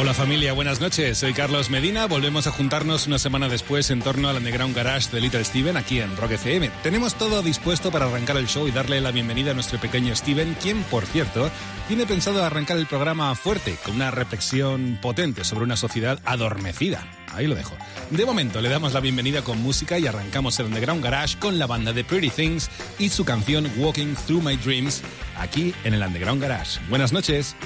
Hola familia, buenas noches. Soy Carlos Medina. Volvemos a juntarnos una semana después en torno al Underground Garage de Little Steven aquí en Rock FM. Tenemos todo dispuesto para arrancar el show y darle la bienvenida a nuestro pequeño Steven, quien, por cierto, tiene pensado arrancar el programa fuerte, con una reflexión potente sobre una sociedad adormecida. Ahí lo dejo. De momento le damos la bienvenida con música y arrancamos el Underground Garage con la banda de Pretty Things y su canción Walking Through My Dreams aquí en el Underground Garage. Buenas noches.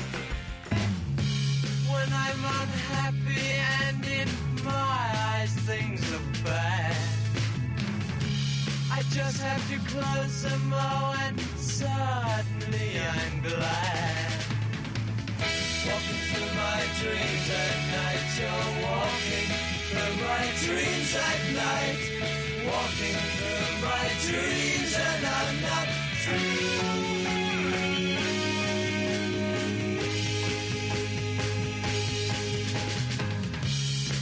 Suddenly I'm glad. My dreams at night, you're walking through my dreams at night. Walking through my dreams and I'm not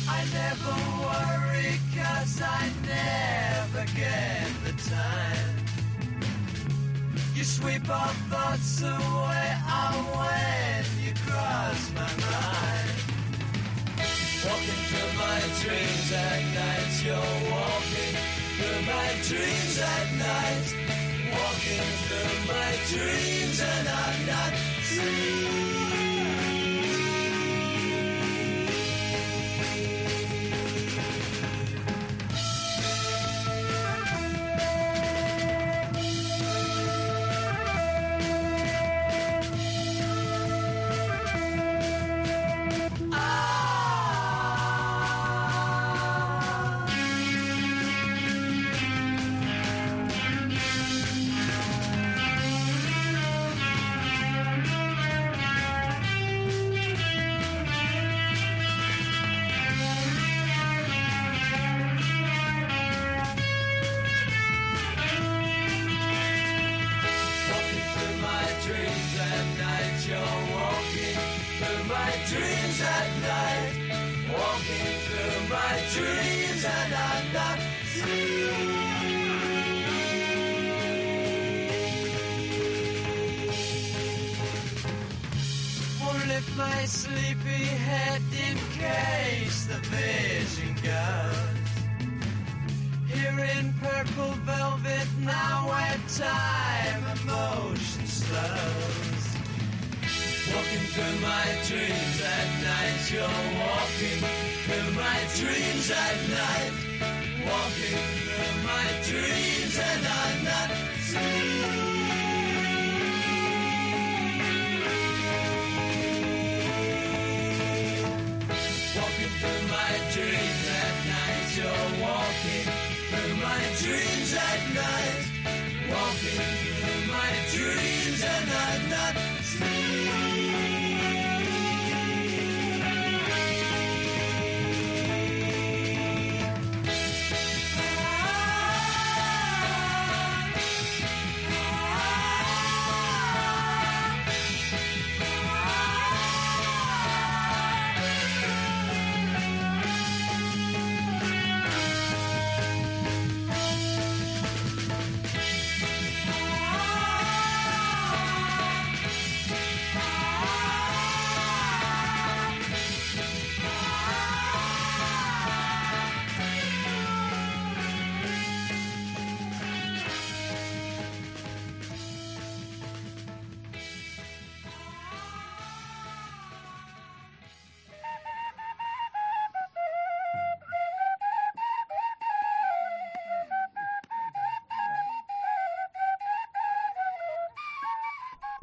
I never worry cause I never get the time. You sweep all thoughts away oh, when cross my mind. Walking through my dreams at night, you're walking through my dreams at night. Walking through my dreams and I'm not Walking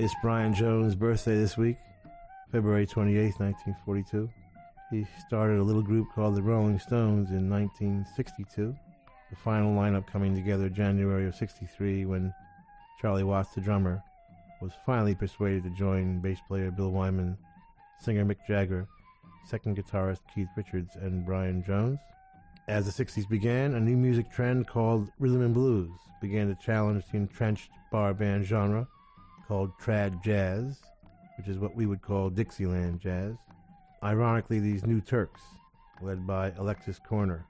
It's Brian Jones' birthday this week, February 28, 1942. He started a little group called the Rolling Stones in 1962. The final lineup coming together January of 63 when Charlie Watts, the drummer, was finally persuaded to join bass player Bill Wyman, singer Mick Jagger, second guitarist Keith Richards, and Brian Jones. As the 60s began, a new music trend called rhythm and blues began to challenge the entrenched bar band genre called trad jazz. which is what we would call Dixieland jazz. Ironically, these new Turks, led by Alexis Korner,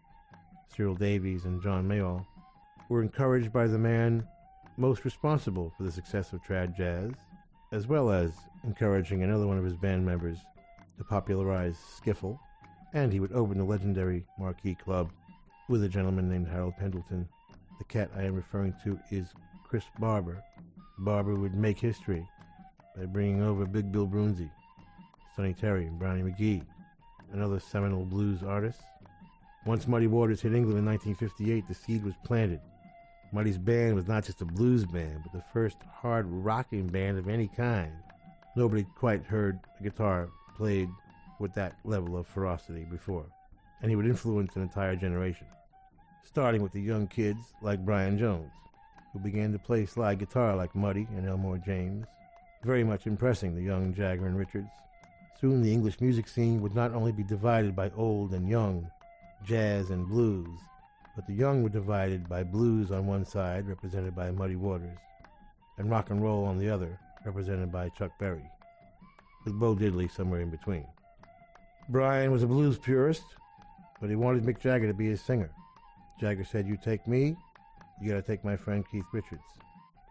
Cyril Davies, and John Mayall, were encouraged by the man most responsible for the success of trad jazz, as well as encouraging another one of his band members to popularize skiffle, and he would open the legendary Marquee Club with a gentleman named Harold Pendleton. The cat I am referring to is Chris Barber. Barber would make history by bringing over Big Bill Broonzy, Sonny Terry, and Brownie McGhee, and other seminal blues artists. Once Muddy Waters hit England in 1958, the seed was planted. Muddy's band was not just a blues band, but the first hard rocking band of any kind. Nobody quite heard a guitar played with that level of ferocity before, and he would influence an entire generation, starting with the young kids like Brian Jones, who began to play slide guitar like Muddy and Elmore James, very much impressing the young Jagger and Richards. Soon the English music scene would not only be divided by old and young, jazz and blues, but the young were divided by blues on one side, represented by Muddy Waters, and rock and roll on the other, represented by Chuck Berry, with Bo Diddley somewhere in between. Brian was a blues purist, but he wanted Mick Jagger to be his singer. Jagger said, You take me, you gotta take my friend Keith Richards.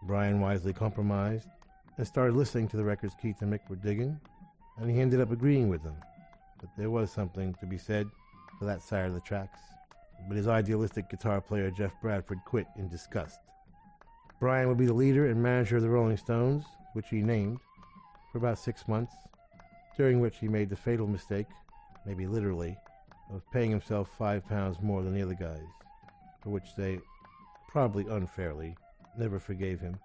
Brian wisely compromised and started listening to the records Keith and Mick were digging, and he ended up agreeing with them. But there was something to be said for that side of the tracks. But his idealistic guitar player Geoff Bradford quit in disgust. Brian would be the leader and manager of the Rolling Stones, which he named, for about six months, during which he made the fatal mistake, maybe literally, of paying himself five pounds more than the other guys, for which they, probably unfairly, never forgave him.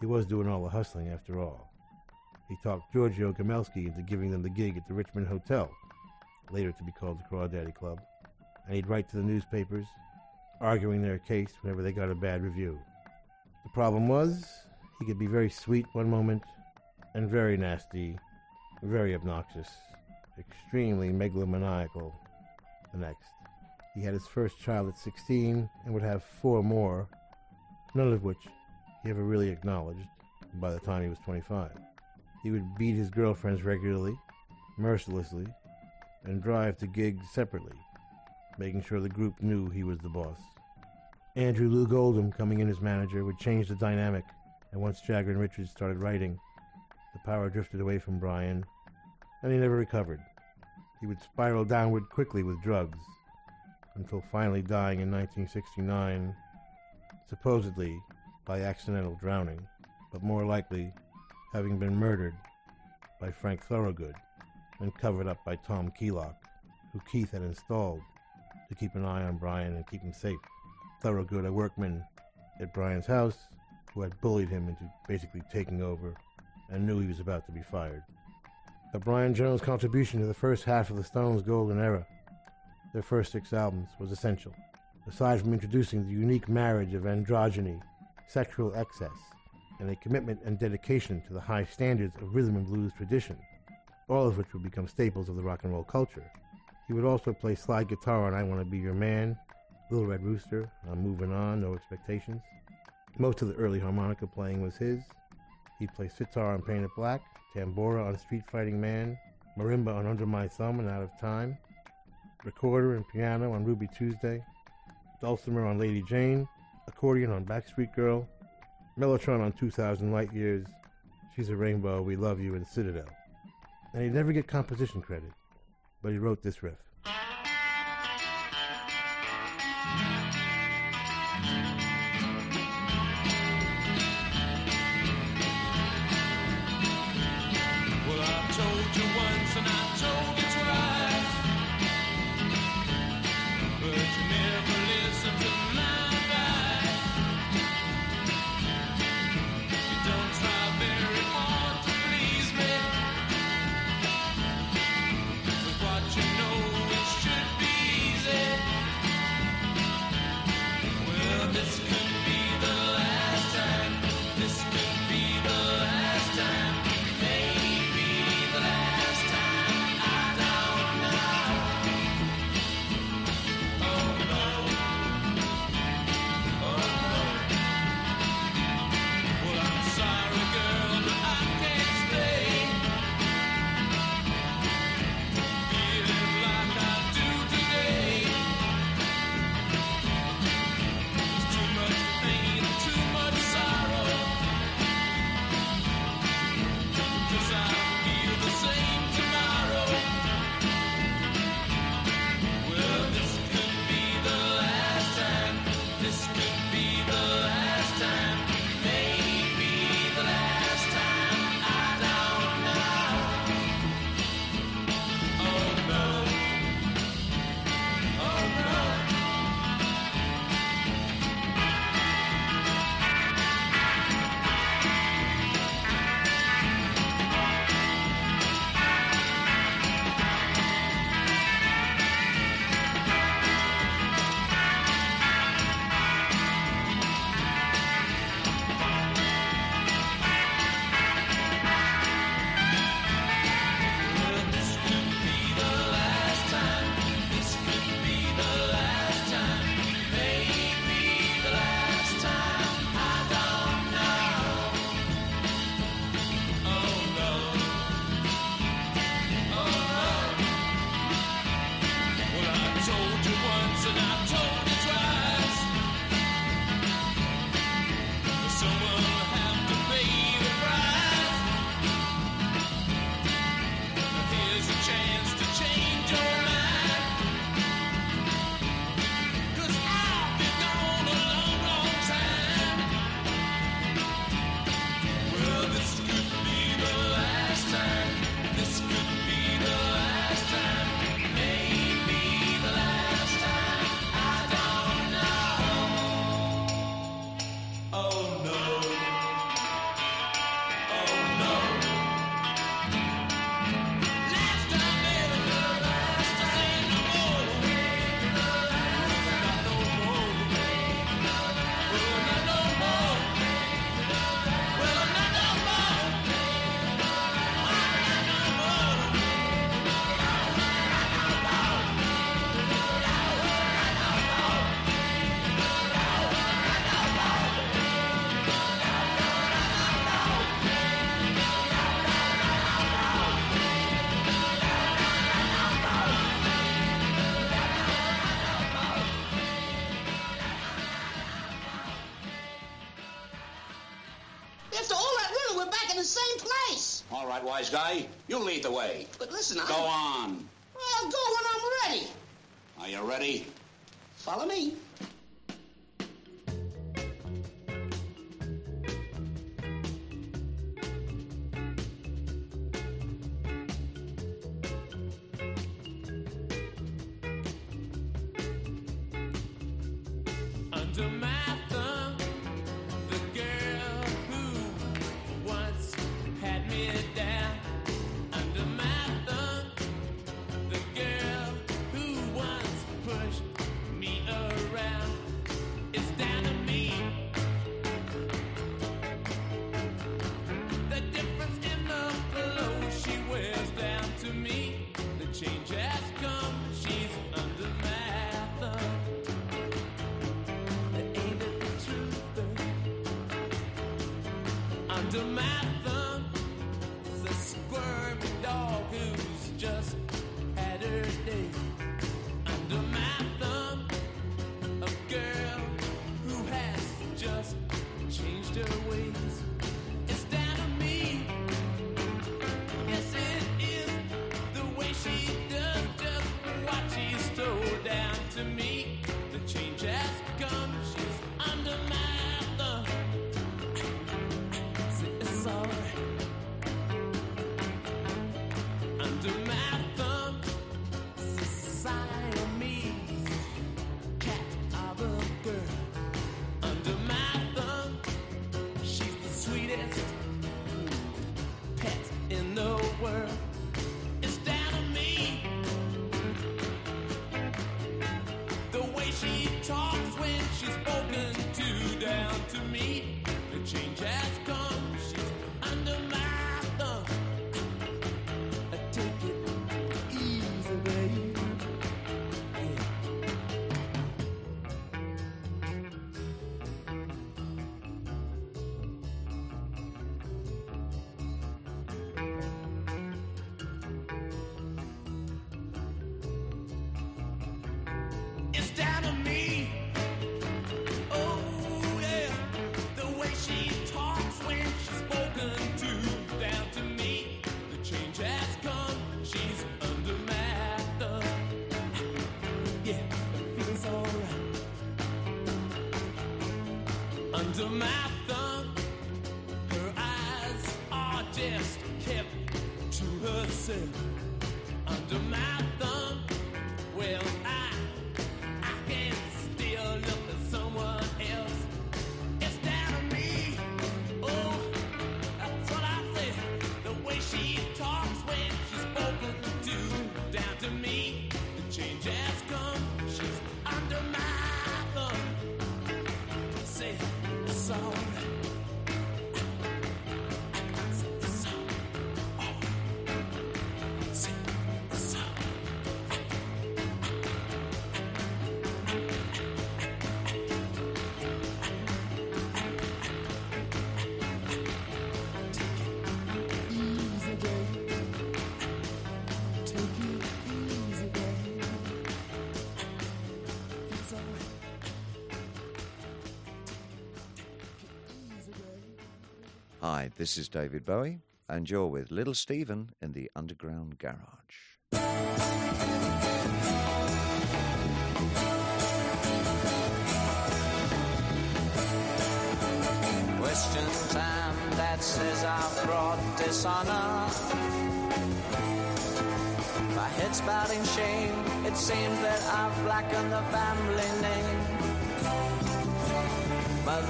He was doing all the hustling after all. He talked Giorgio Gomelsky into giving them the gig at the Richmond Hotel, later to be called the Crawdaddy Club, and he'd write to the newspapers, arguing their case whenever they got a bad review. The problem was, he could be very sweet one moment and very nasty, very obnoxious, extremely megalomaniacal the next. He had his first child at 16 and would have four more, none of which he ever really acknowledged by the time he was 25. He would beat his girlfriends regularly, mercilessly, and drive to gigs separately, making sure the group knew he was the boss. Andrew Loog Oldham, coming in as manager, would change the dynamic, and once Jagger and Richards started writing, the power drifted away from Brian, and he never recovered. He would spiral downward quickly with drugs, until finally dying in 1969, supposedly by accidental drowning, but more likely having been murdered by Frank Thorogood and covered up by Tom Keylock, who Keith had installed to keep an eye on Brian and keep him safe. Thorogood, a workman at Brian's house, who had bullied him into basically taking over and knew he was about to be fired. But Brian Jones' contribution to the first half of the Stones' golden era, their first six albums, was essential. Aside from introducing the unique marriage of androgyny, sexual excess, and a commitment and dedication to the high standards of rhythm and blues tradition, all of which would become staples of the rock and roll culture. He would also play slide guitar on I Want to Be Your Man, Little Red Rooster, I'm Moving On, No Expectations. Most of the early harmonica playing was his. He'd play sitar on Paint It Black, tambora on Street Fighting Man, marimba on Under My Thumb and Out of Time, recorder and piano on Ruby Tuesday, dulcimer on Lady Jane, accordion on Backstreet Girl, Mellotron on 2000 Light Years, She's a Rainbow, We Love You, and Citadel. And he'd never get composition credit, but he wrote this riff. Wise guy, you lead the way. Hi, this is David Bowie, and you're with Little Steven in the Underground Garage. Question time that says I've brought dishonor. My head's bowed in shame. It seems that I've blackened the family name.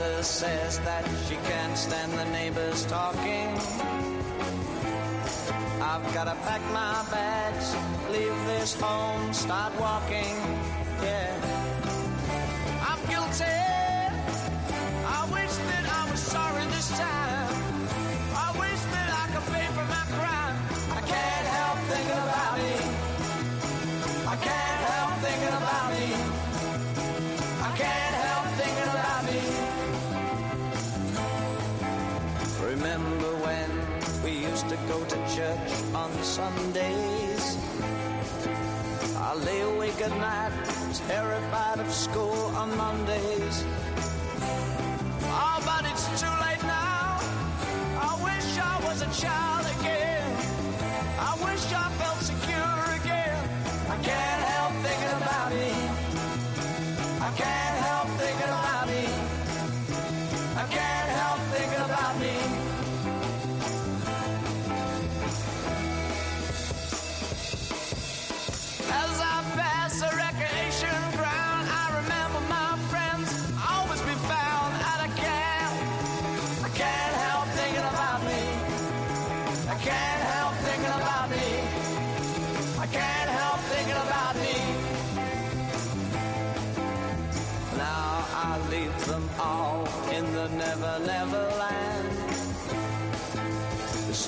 Mother says that she can't stand the neighbors talking. I've gotta pack my bags, leave this home, start walking. On Sundays? I lay awake at night, terrified of school on Mondays. Oh, but it's too late now. I wish I was a child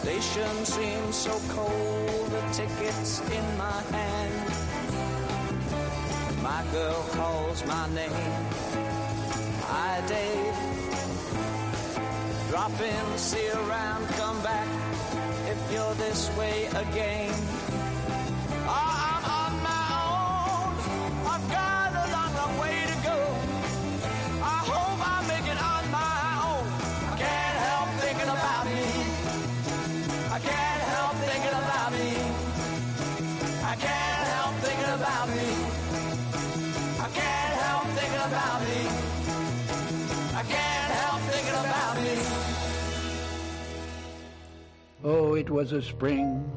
station seems so cold, the ticket's in my hand. My girl calls my name. Hi, Dave. Drop in, see around, come back if you're this way again. Oh, it was a spring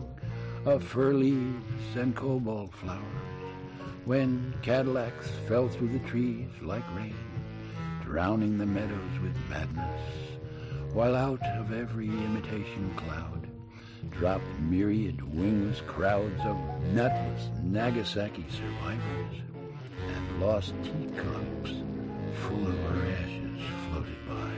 of fir leaves and cobalt flowers, when Cadillacs fell through the trees like rain, drowning the meadows with madness, while out of every imitation cloud dropped myriad wingless crowds of nutless Nagasaki survivors, and lost teacups full of her ashes floated by.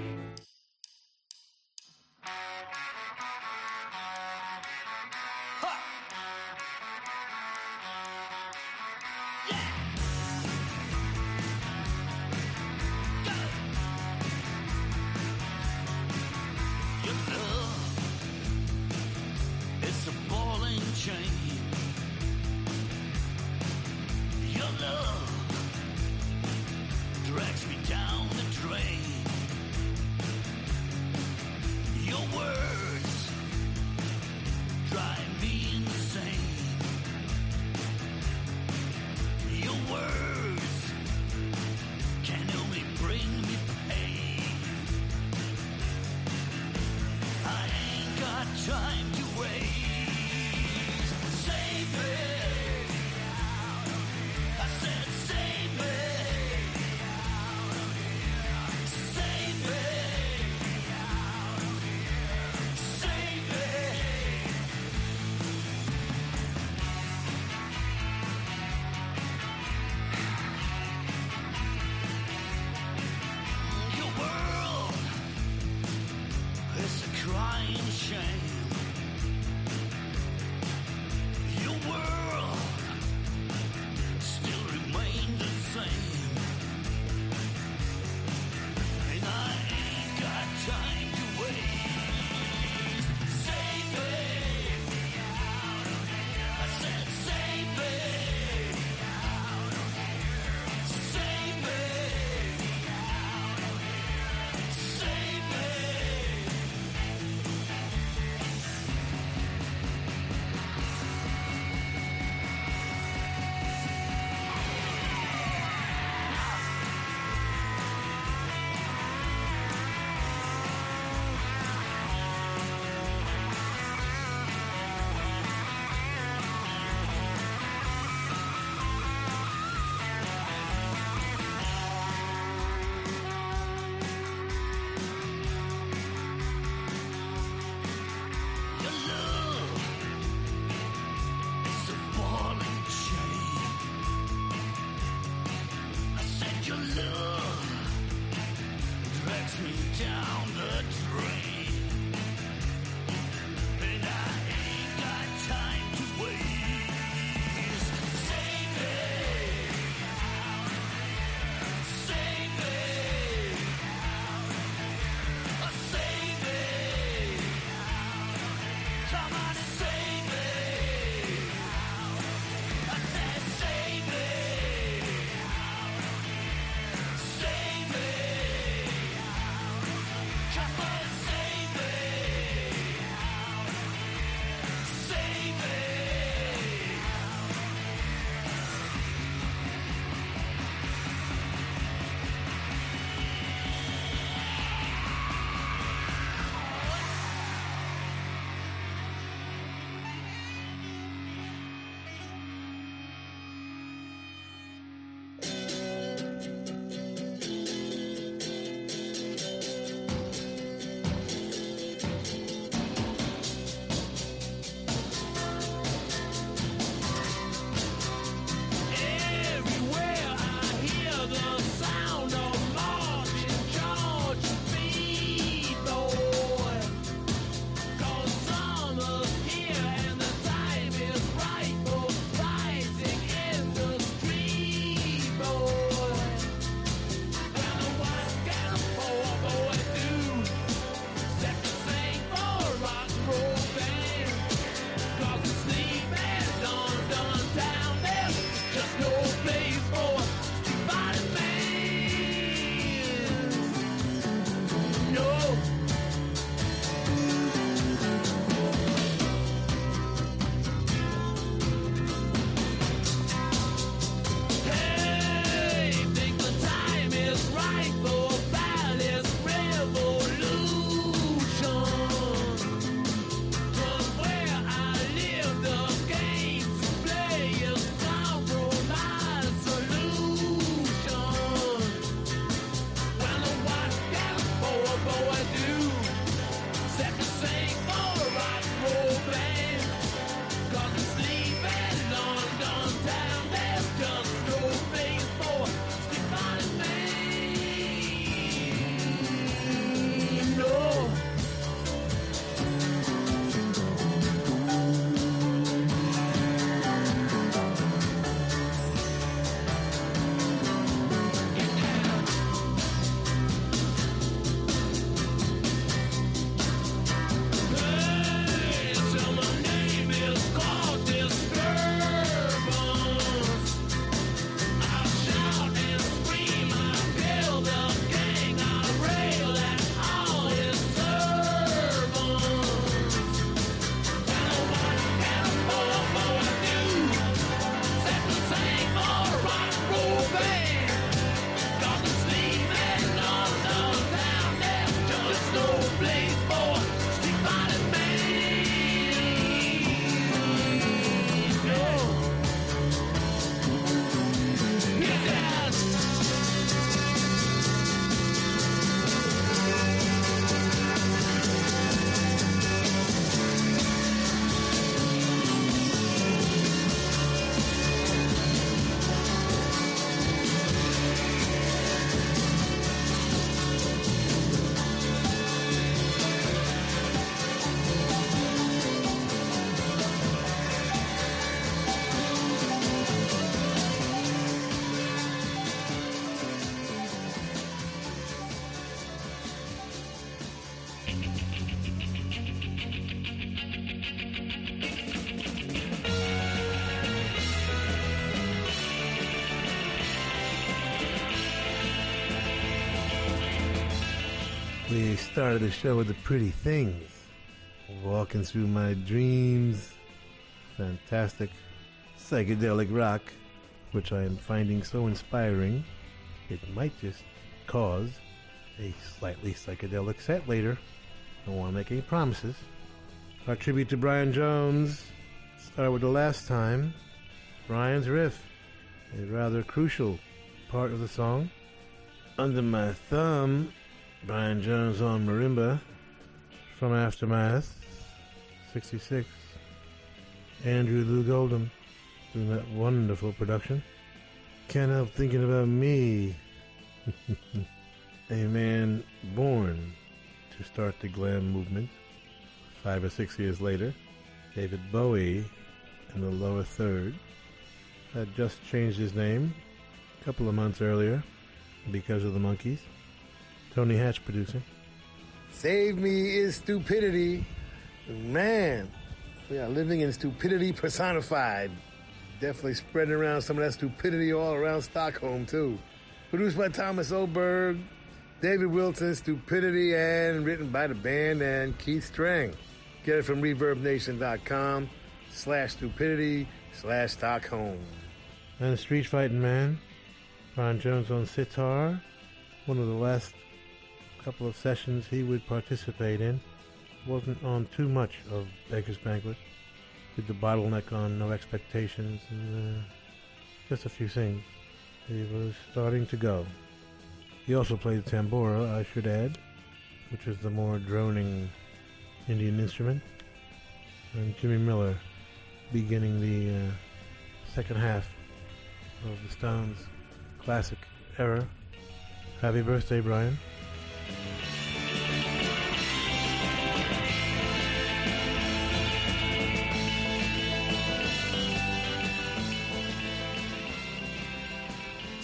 Started the show with the pretty things. Walking through my dreams. Fantastic psychedelic rock, which I am finding so inspiring, it might just cause a slightly psychedelic set later. Don't want to make any promises. Our tribute to Brian Jones. started with the last time. Brian's riff, a rather crucial part of the song. Under my thumb, Brian Jones on marimba from Aftermath, 66. Andrew Loog Oldham doing that wonderful production. Can't help thinking about me. a man born to start the glam movement. Five or six years later, David Bowie in the lower third had just changed his name a couple of months earlier because of the Monkees. Tony Hatch producing. Save me is stupidity. Man, we are living in stupidity personified. Definitely spreading around some of that stupidity all around Stockholm, too. Produced by Thomas Oberg, David Wilson, Stupidity, and written by the band and Keith Strang. Get it from ReverbNation.com slash stupidity slash Stockholm. And a street fighting man, Ron Jones on sitar. One of the last couple of sessions he would participate in. Wasn't on too much of Beggars Banquet. Did the bottleneck on No Expectations and uh, just a few things. He was starting to go. He also played tambora, I should add, which is the more droning Indian instrument. And Jimmy Miller beginning the uh, second half of the Stones' classic era. Happy birthday, Brian.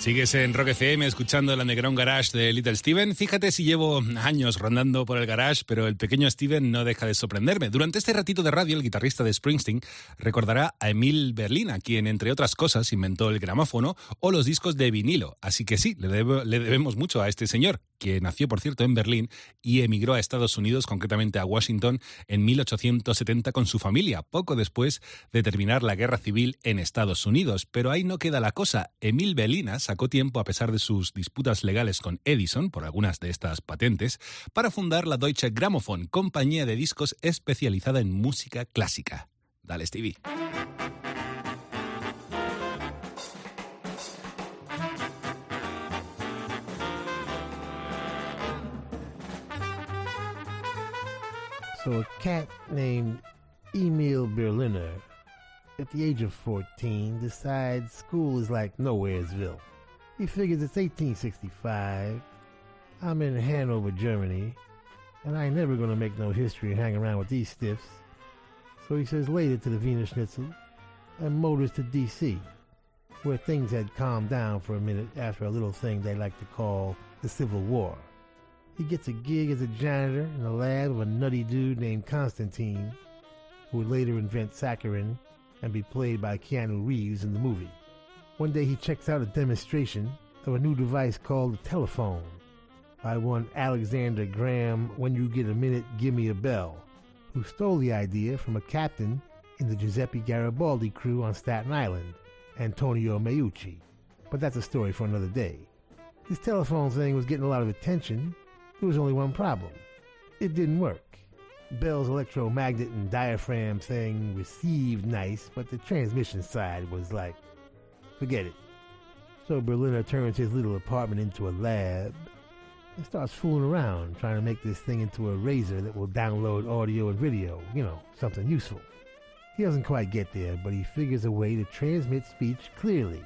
Sigues en Rock FM escuchando el Underground Garage de Little Steven. Fíjate si llevo años rondando por el garage, pero el pequeño Steven no deja de sorprenderme. Durante este ratito de radio, el guitarrista de Springsteen recordará a Emil Berlina, quien, entre otras cosas, inventó el gramófono o los discos de vinilo. Así que sí, le, le debemos mucho a este señor, que nació, por cierto, en Berlín y emigró a Estados Unidos, concretamente a Washington, en 1870 con su familia, poco después de terminar la guerra civil en Estados Unidos. Pero ahí no queda la cosa. Emil Berlina sacó tiempo, a pesar de sus disputas legales con Edison por algunas de estas patentes, para fundar la Deutsche Grammophon, compañía de discos especializada en música clásica. Dale, Stevie. So a cat named Emil Berliner, at the age of 14, decides school is like Nowheresville. He figures it's 1865. I'm in Hanover, Germany, and I ain't never gonna make no history and hang around with these stiffs. So he says later to the Wiener Schnitzel and motors to D.C., where things had calmed down for a minute after a little thing they like to call the Civil War. He gets a gig as a janitor in the lab of a nutty dude named Constantine, who would later invent saccharin and be played by Keanu Reeves in the movie. One day he checks out a demonstration of a new device called the telephone by one Alexander Graham, When You Get a Minute, Give Me a Bell, who stole the idea from a captain in the Giuseppe Garibaldi crew on Staten Island, Antonio Meucci. But that's a story for another day. This telephone thing was getting a lot of attention. There was only one problem. It didn't work. Bell's electromagnet and diaphragm thing received nice, but the transmission side was like, forget it. So Berliner turns his little apartment into a lab and starts fooling around trying to make this thing into a razor that will download audio and video, you know, something useful. He doesn't quite get there, but he figures a way to transmit speech clearly.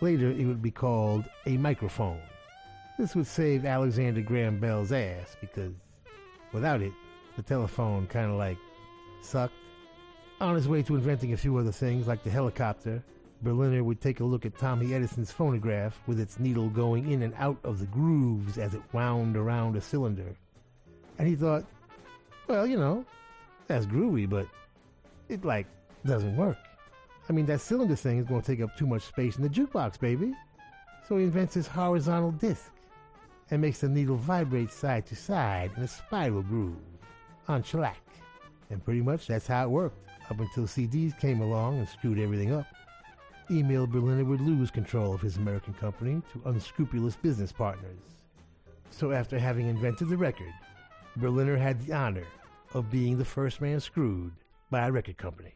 Later, it would be called a microphone. This would save Alexander Graham Bell's ass because without it, the telephone kind of like sucked. On his way to inventing a few other things like the helicopter, Berliner would take a look at Tommy Edison's phonograph with its needle going in and out of the grooves as it wound around a cylinder. And he thought, well, you know, that's groovy, but it like doesn't work. I mean, that cylinder thing is going to take up too much space in the jukebox, baby. So he invents this horizontal disc and makes the needle vibrate side to side in a spiral groove on shellac. And pretty much that's how it worked up until CDs came along and screwed everything up email Berliner would lose control of his American company to unscrupulous business partners. So after having invented the record, Berliner had the honor of being the first man screwed by a record company.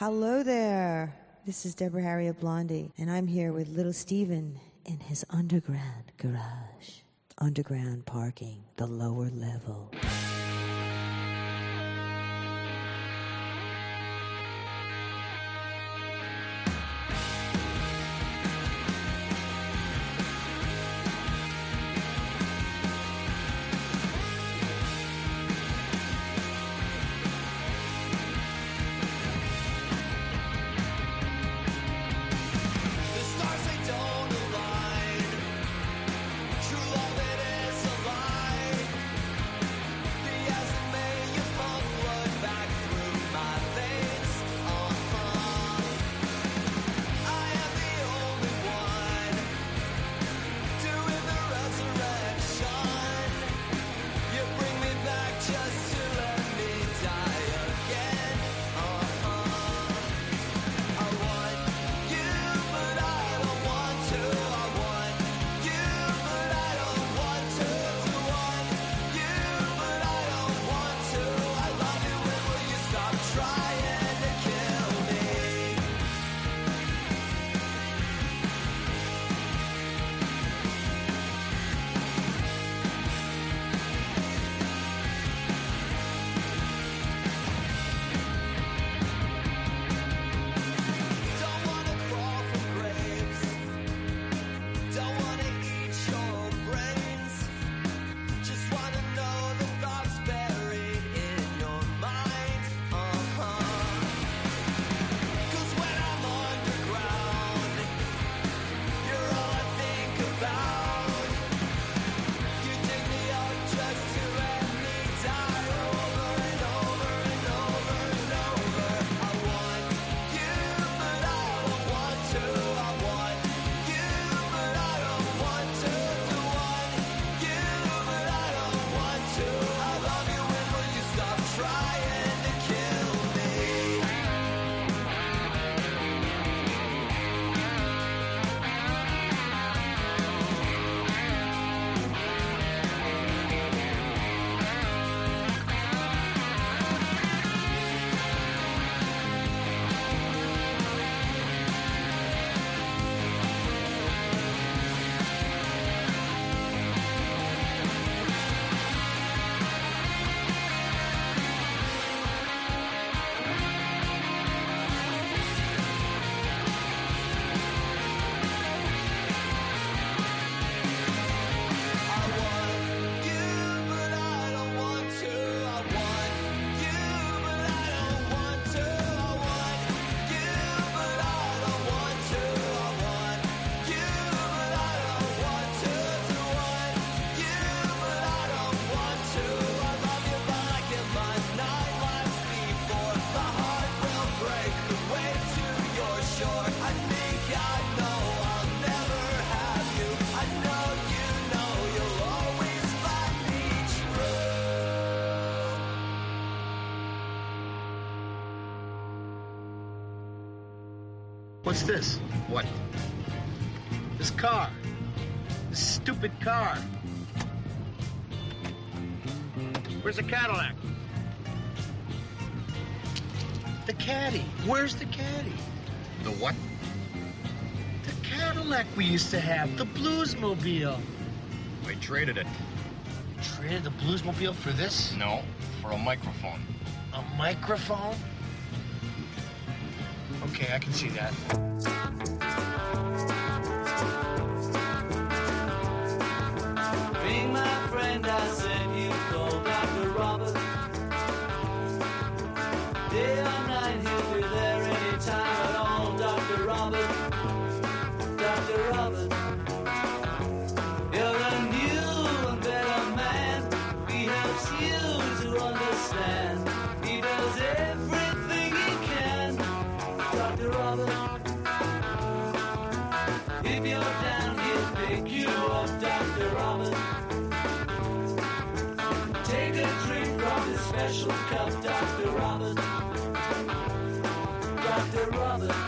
Hello there. This is Deborah Harriet Blondie, and I'm here with little Steven in his underground garage, underground parking, the lower level. What's this? What? This car. This stupid car. Where's the Cadillac? The caddy. Where's the caddy? The what? The Cadillac we used to have, the Bluesmobile. We traded it. You traded the Bluesmobile for this? No, for a microphone. A microphone? Okay, I can see that. trouble.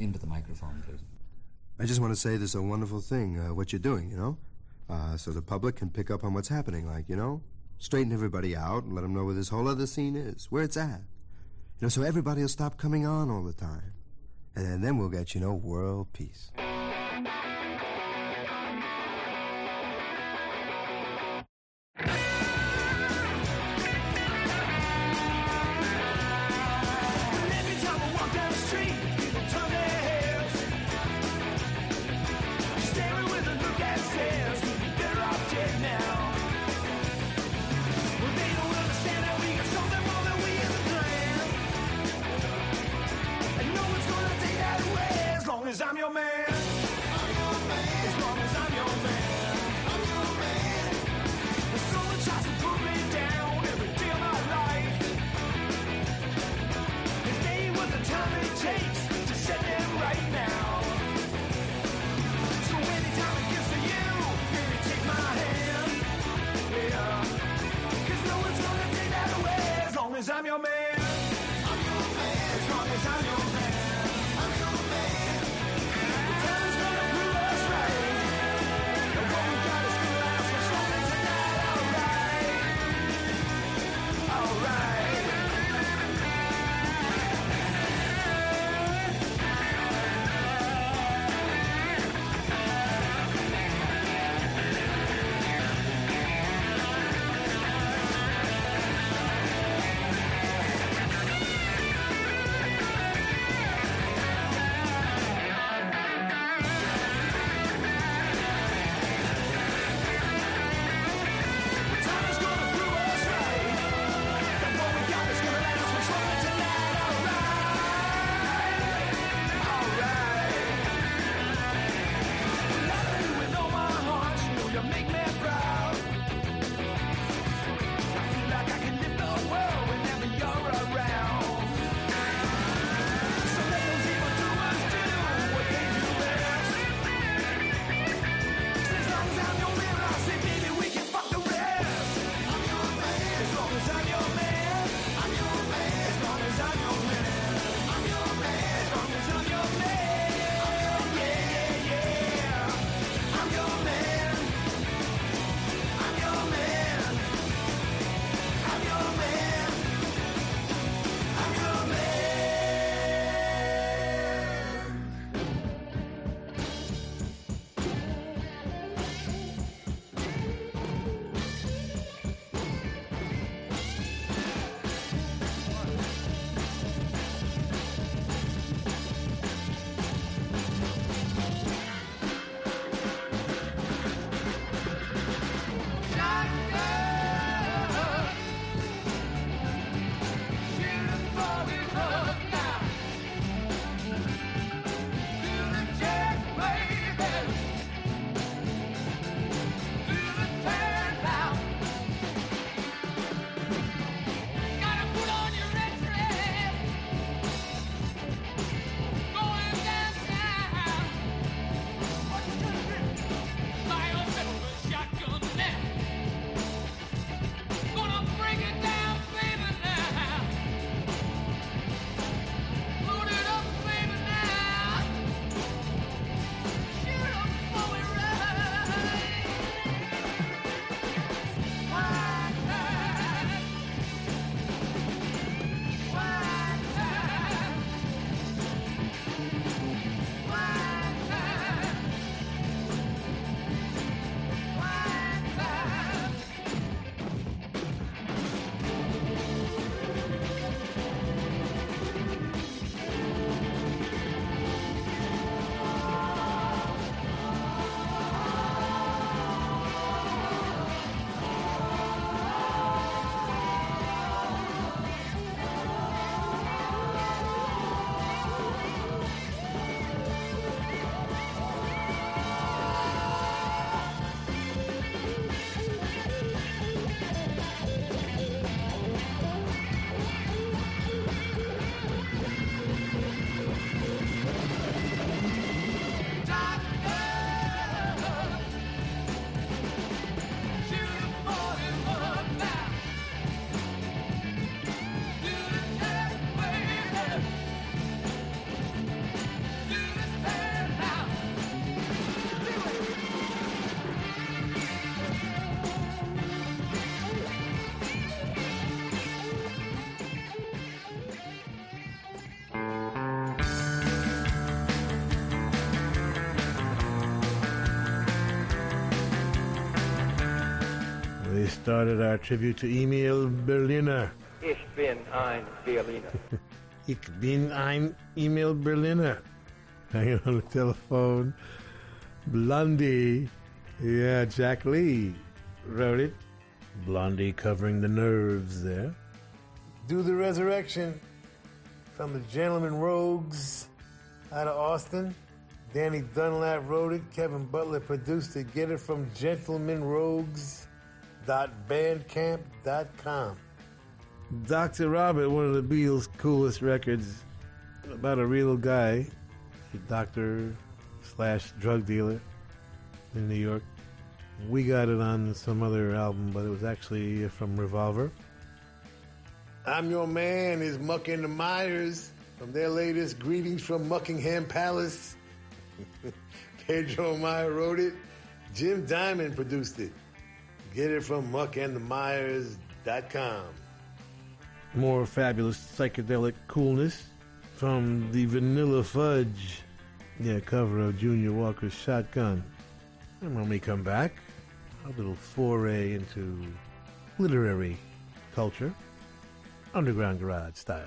into the microphone, please. I just want to say there's a wonderful thing, uh, what you're doing, you know? Uh, so the public can pick up on what's happening, like, you know? Straighten everybody out and let them know where this whole other scene is, where it's at. You know, so everybody will stop coming on all the time. And then we'll get, you know, world peace. Started our tribute to Emil Berliner. Ich bin ein Berliner. Ich bin ein Emil Berliner. Hanging on the telephone. Blondie. Yeah, Jack Lee wrote it. Blondie covering the nerves there. Do the Resurrection from the Gentleman Rogues out of Austin. Danny Dunlap wrote it. Kevin Butler produced it. Get it from gentlemanrogues.bandcamp.com. Dr. Robert, one of the Beatles' coolest records about a real guy, a doctor slash drug dealer in New York. We got it on some other album, but it was actually from Revolver. I'm Your Man is Muck and the Mires from their latest Greetings from Muckingham Palace. Pedro Meyer wrote it. Jim Diamond produced it. Get it from muckandthemires.com. More fabulous psychedelic coolness from the Vanilla Fudge. Yeah, cover of Junior Walker's Shotgun. And when we come back, a little foray into literary culture, underground garage style.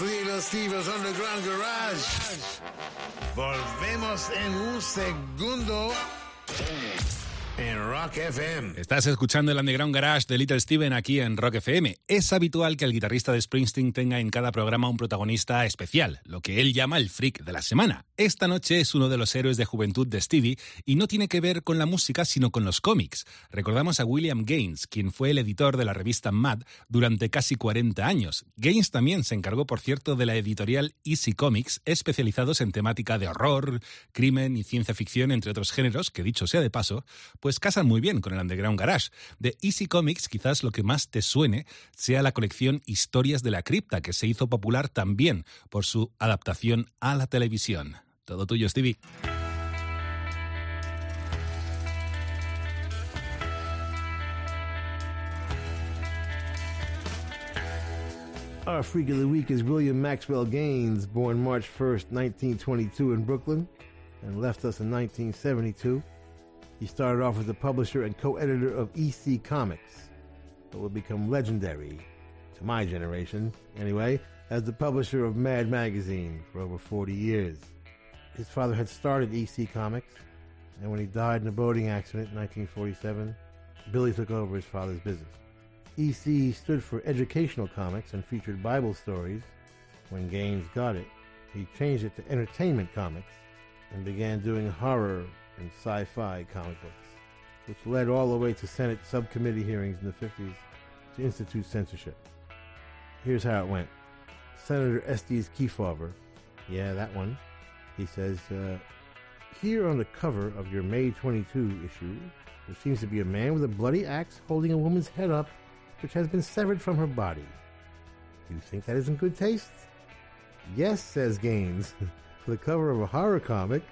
Little Steven's Underground Garage. Volvemos en un segundo. en Rock FM. Estás escuchando el Underground Garage de Little Steven aquí en Rock FM. Es habitual que el guitarrista de Springsteen tenga en cada programa un protagonista especial, lo que él llama el freak de la semana. Esta noche es uno de los héroes de juventud de Stevie y no tiene que ver con la música sino con los cómics. Recordamos a William Gaines, quien fue el editor de la revista Mad durante casi 40 años. Gaines también se encargó, por cierto, de la editorial Easy Comics, especializados en temática de horror, crimen y ciencia ficción, entre otros géneros, que dicho sea de paso, pues casan muy bien con el Underground Garage. De Easy Comics, quizás lo que más te suene sea la colección Historias de la Cripta, que se hizo popular también por su adaptación a la televisión. Todo tuyo, Stevie. Our freak of the week is William Maxwell Gaines, born March 1st, 1922 in Brooklyn, and left us in 1972. He started off as a publisher and co-editor of EC Comics, but would become legendary, to my generation anyway, as the publisher of Mad Magazine for over 40 years. His father had started EC Comics, and when he died in a boating accident in 1947, Billy took over his father's business. EC stood for Educational Comics and featured Bible stories. When Gaines got it, he changed it to Entertainment Comics and began doing horror and sci-fi comic books, which led all the way to Senate subcommittee hearings in the 50s to institute censorship. Here's how it went. Senator Estes Kefauver, yeah, that one, he says, uh, here on the cover of your May 22 issue, there seems to be a man with a bloody axe holding a woman's head up, which has been severed from her body. Do you think that is in good taste? Yes, says Gaines. For the cover of a horror comic,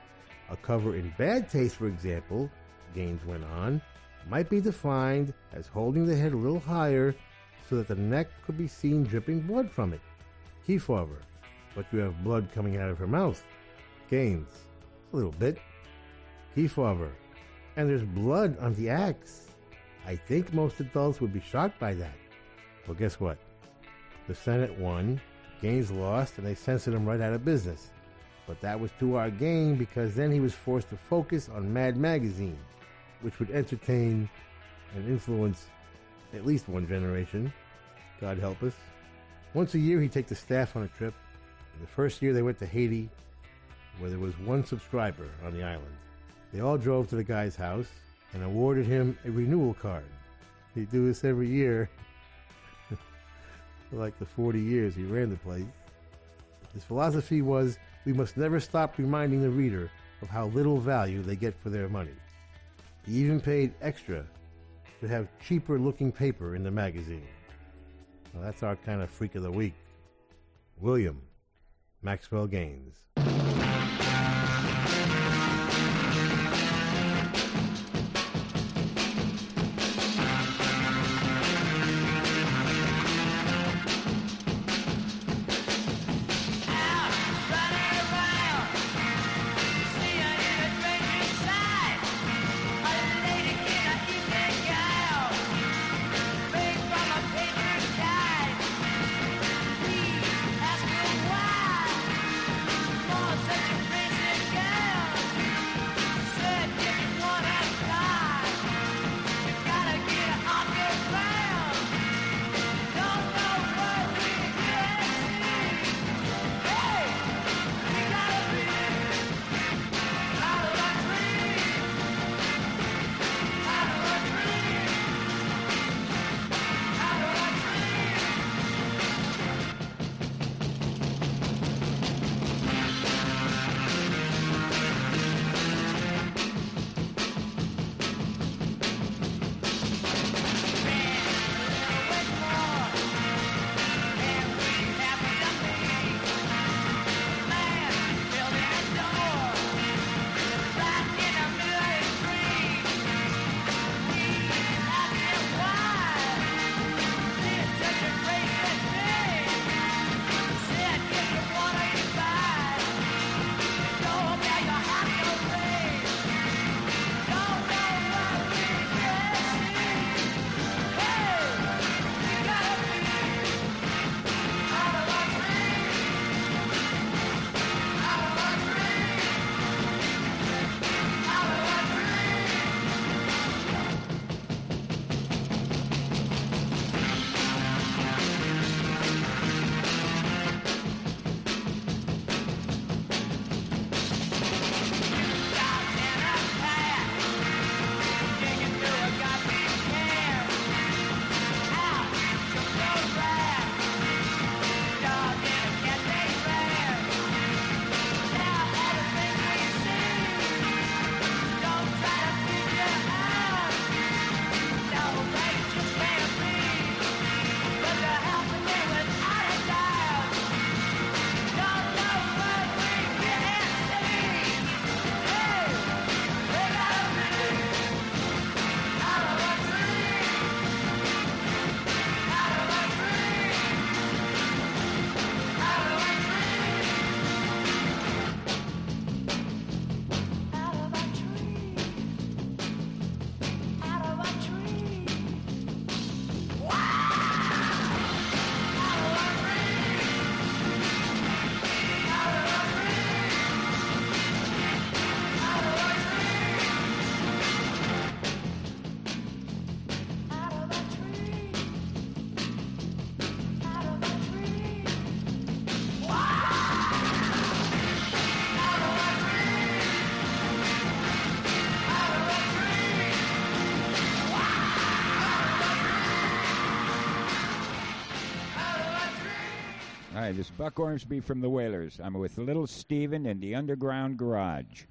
a cover in bad taste, for example, Gaines went on, might be defined as holding the head a little higher so that the neck could be seen dripping blood from it. Kefauver, but you have blood coming out of her mouth. Gaines, a little bit. Kefauver, and there's blood on the axe. I think most adults would be shocked by that. Well, guess what? The Senate won, Gaines lost, and they censored him right out of business. But that was to our gain because then he was forced to focus on Mad Magazine, which would entertain and influence at least one generation. God help us. Once a year, he'd take the staff on a trip. The first year, they went to Haiti, where there was one subscriber on the island. They all drove to the guy's house and awarded him a renewal card. They'd do this every year for like the 40 years he ran the place. His philosophy was we must never stop reminding the reader of how little value they get for their money. He even paid extra to have cheaper looking paper in the magazine. Well, that's our kind of freak of the week. William Maxwell Gaines. Hi, this is Buck Ormsby from the Wailers. I'm with Little Steven in the Underground Garage.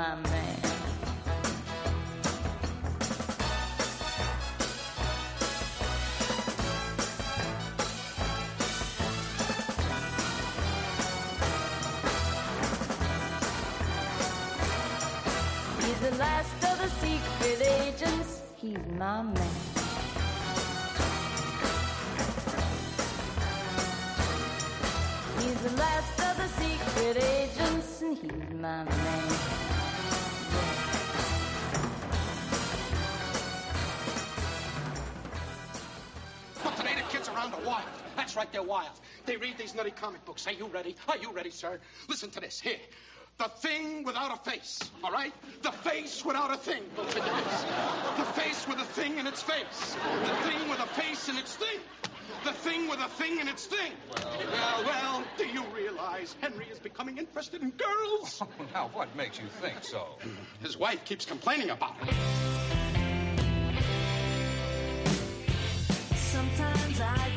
My man. He's the last of the secret agents. He's my man. Wild. That's right, they're wild. They read these nutty comic books. Are you ready? Are you ready, sir? Listen to this. Here. The thing without a face, all right? The face without a thing. Go figure this. The face with a thing in its face. The thing with a face in its thing. The thing with a thing in its thing. Well, well, do you realize Henry is becoming interested in girls? now, what makes you think so? His wife keeps complaining about it. Sometimes I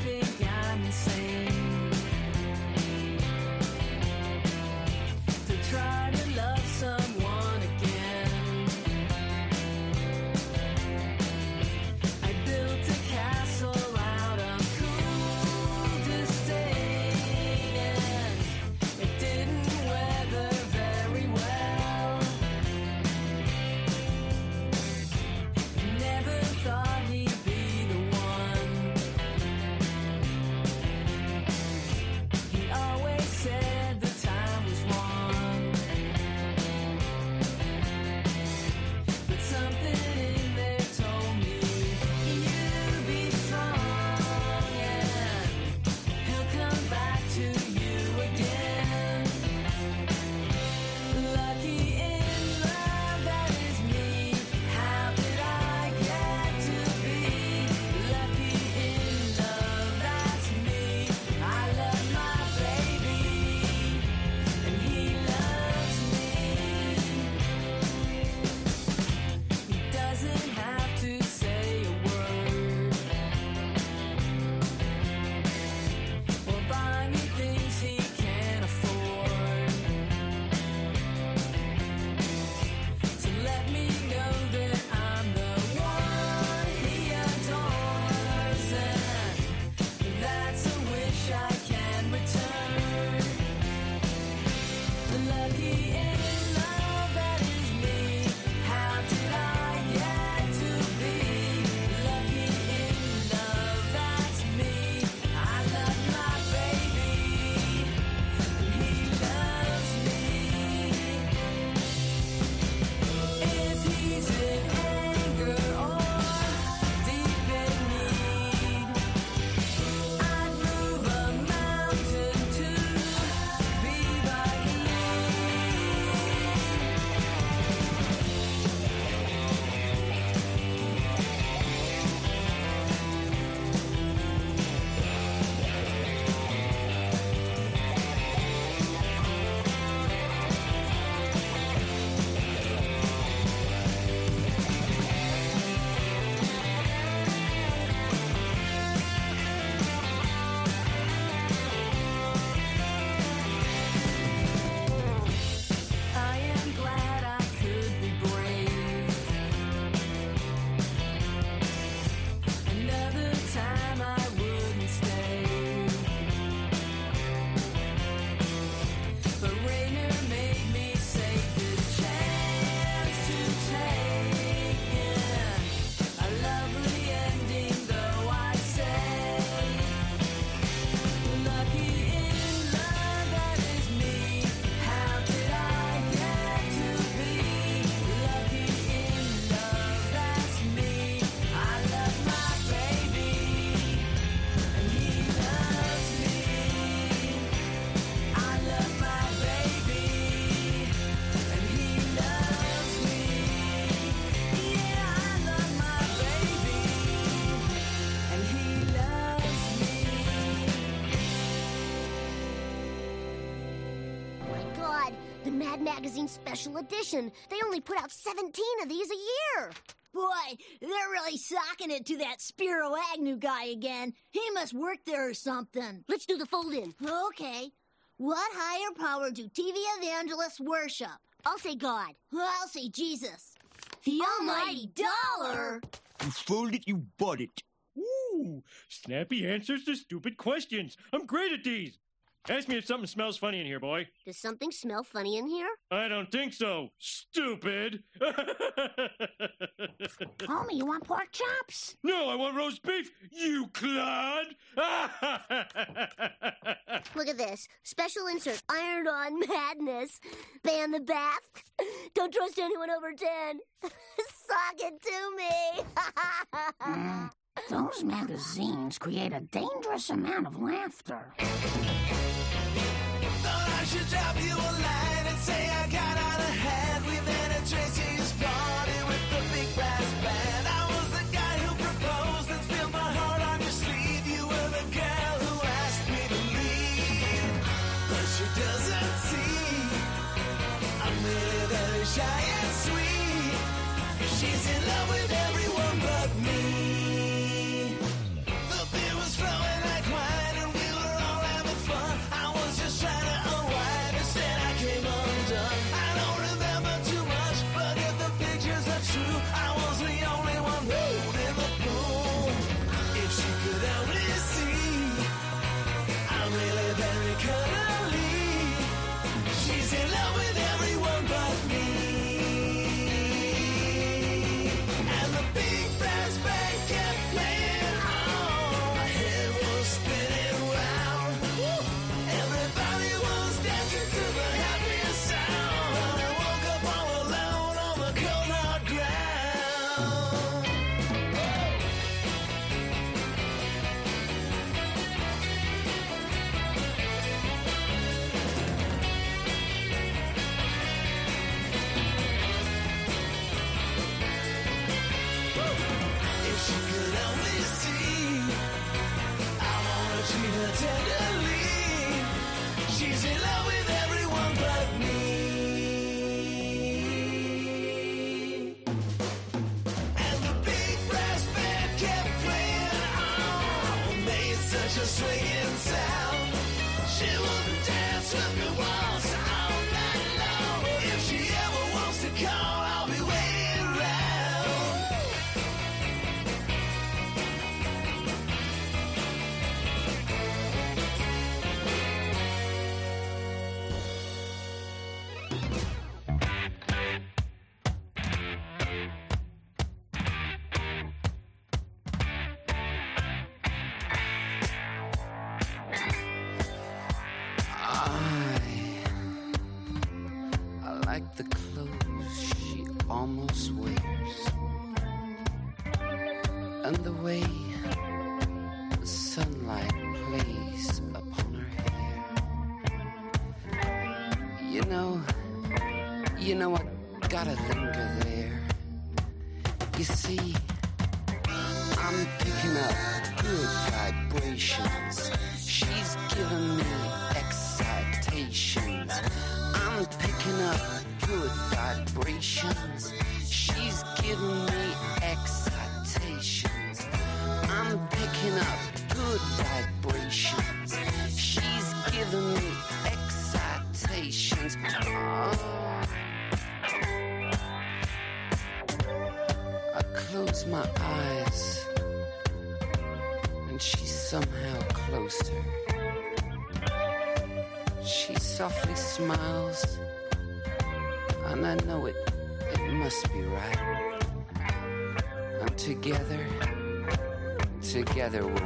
special edition. They only put out 17 of these a year. Boy, they're really socking it to that Spiro Agnew guy again. He must work there or something. Let's do the fold in. Okay. What higher power do TV evangelists worship? I'll say God. I'll say Jesus. The almighty dollar! You fold it, you bought it. Ooh, snappy answers to stupid questions. I'm great at these. Ask me if something smells funny in here, boy. Does something smell funny in here? I don't think so, stupid. Homie, you want pork chops? No, I want roast beef, you clod. Look at this. Special insert Iron On Madness. Ban the bath. Don't trust anyone over 10. Sock it to me. mm, those magazines create a dangerous amount of laughter stab you alive. together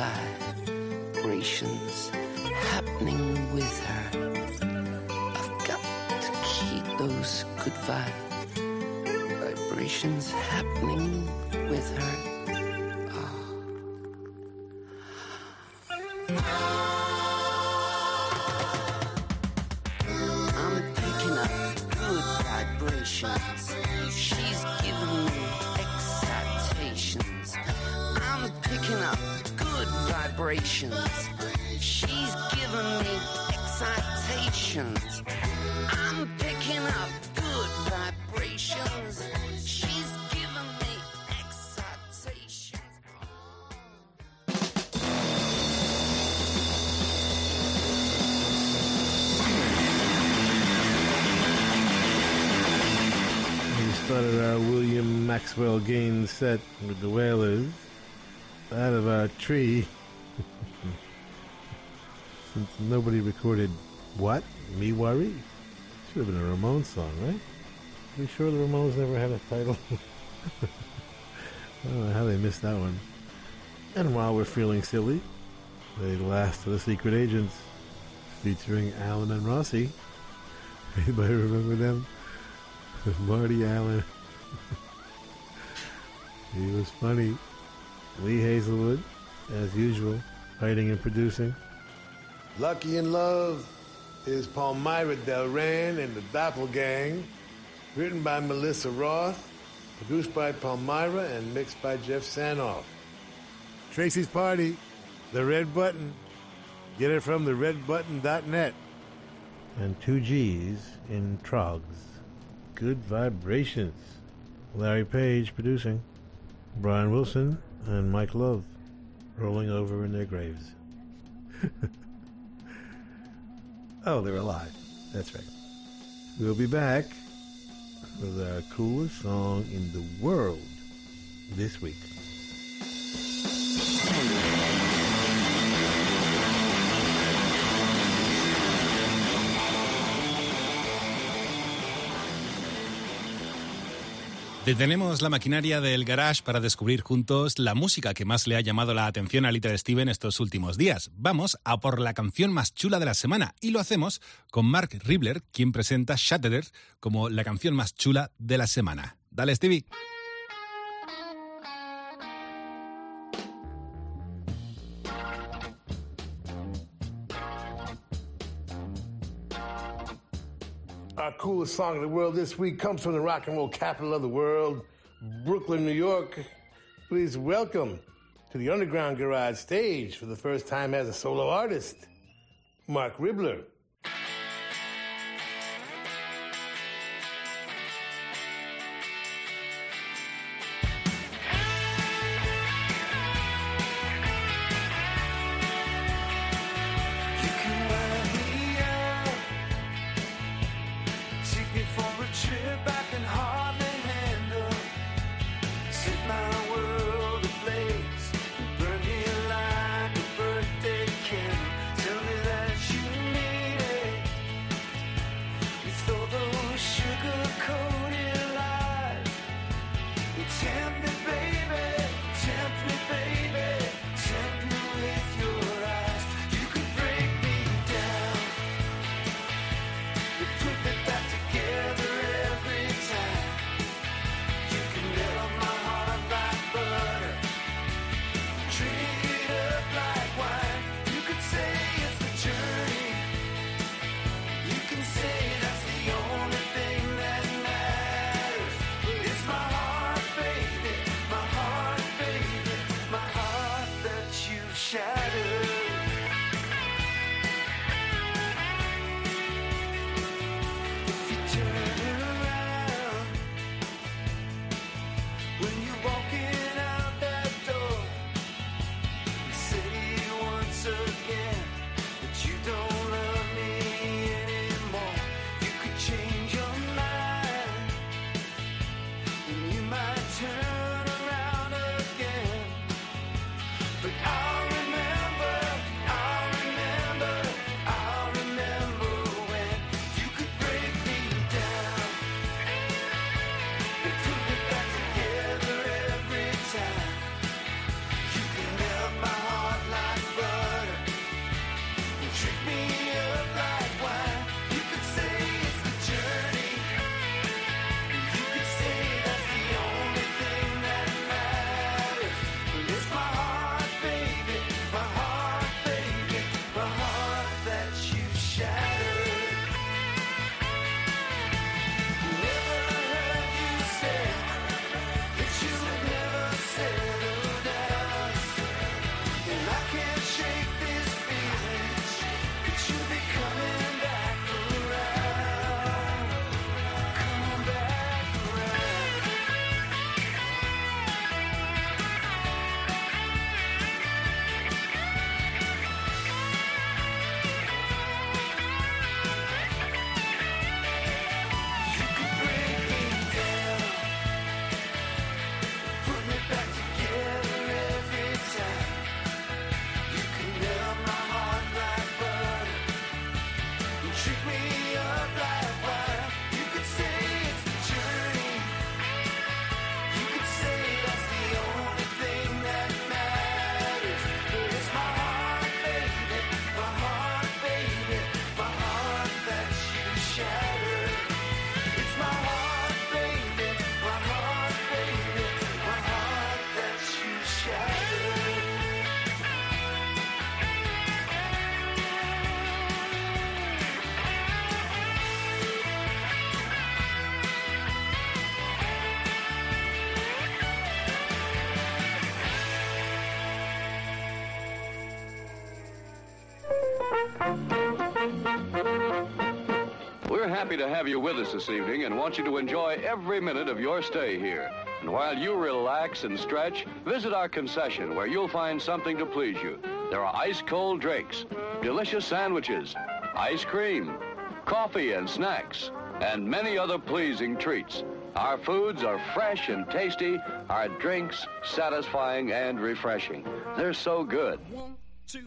vibrations happening with her. I've got to keep those good vibrations happening with her. Maxwell Gaines set with the Wailers out of our tree. Since nobody recorded what? Me Worry? Should have been a Ramones song, right? Are we sure the Ramones never had a title? I don't know how they missed that one. And while we're feeling silly, the last of the Secret Agents, featuring Allen and Rossi. Anybody remember them? Marty Allen. He was funny. Lee Hazlewood, as usual, writing and producing. Lucky in Love is Palmyra Delran and the Doppelgang, written by Melissa Roth, produced by Palmyra and mixed by Jeff Sanoff. Tracy's Party, The Red Button. Get it from the redbutton.net. And two G's in Troggs. Good vibrations. Larry Page producing. Brian Wilson and Mike Love rolling over in their graves. oh, they're alive. That's right. We'll be back with our coolest song in the world this week. Detenemos la maquinaria del garage para descubrir juntos la música que más le ha llamado la atención a Little Steven estos últimos días. Vamos a por la canción más chula de la semana y lo hacemos con Mark Ribler, quien presenta Shattered como la canción más chula de la semana. Dale, Stevie. Our coolest song of the world this week comes from the rock and roll capital of the world, Brooklyn, New York. Please welcome to the Underground Garage stage for the first time as a solo artist, Marc Ribler. Set We're happy to have you with us this evening and want you to enjoy every minute of your stay here. And while you relax and stretch, visit our concession where you'll find something to please you. There are ice cold drinks, delicious sandwiches, ice cream, coffee and snacks, and many other pleasing treats. Our foods are fresh and tasty, our drinks satisfying and refreshing. They're so good. One, two,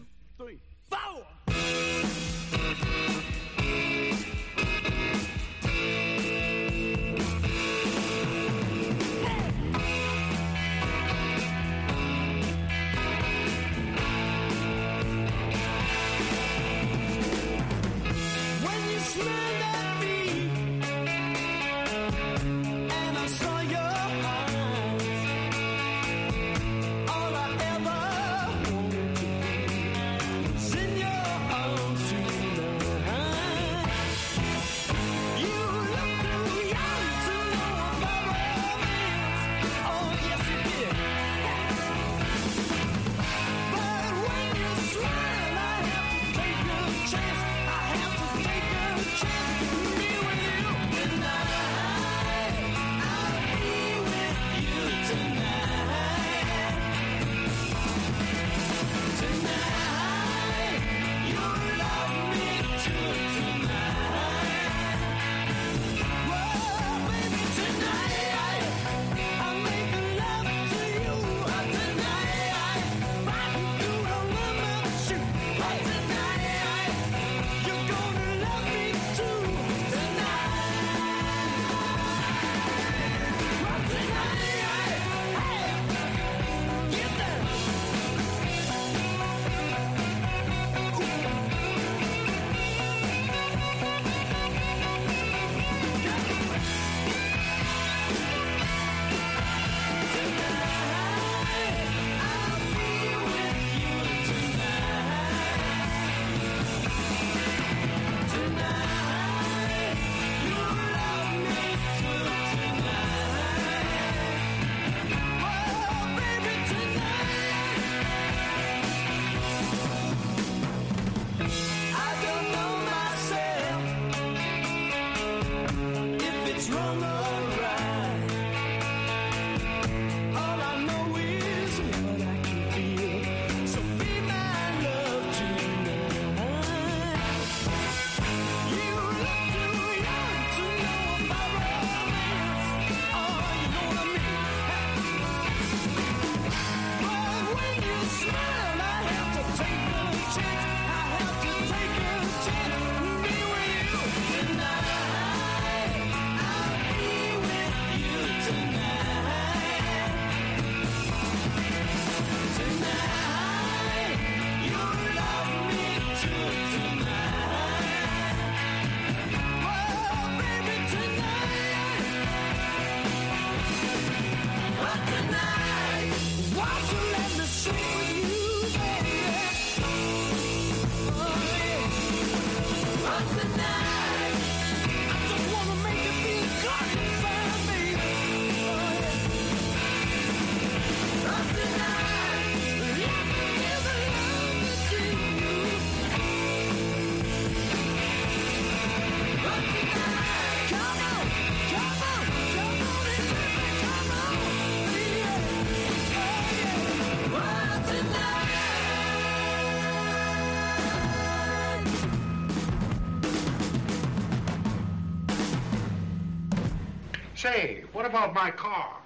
Say, what about my car?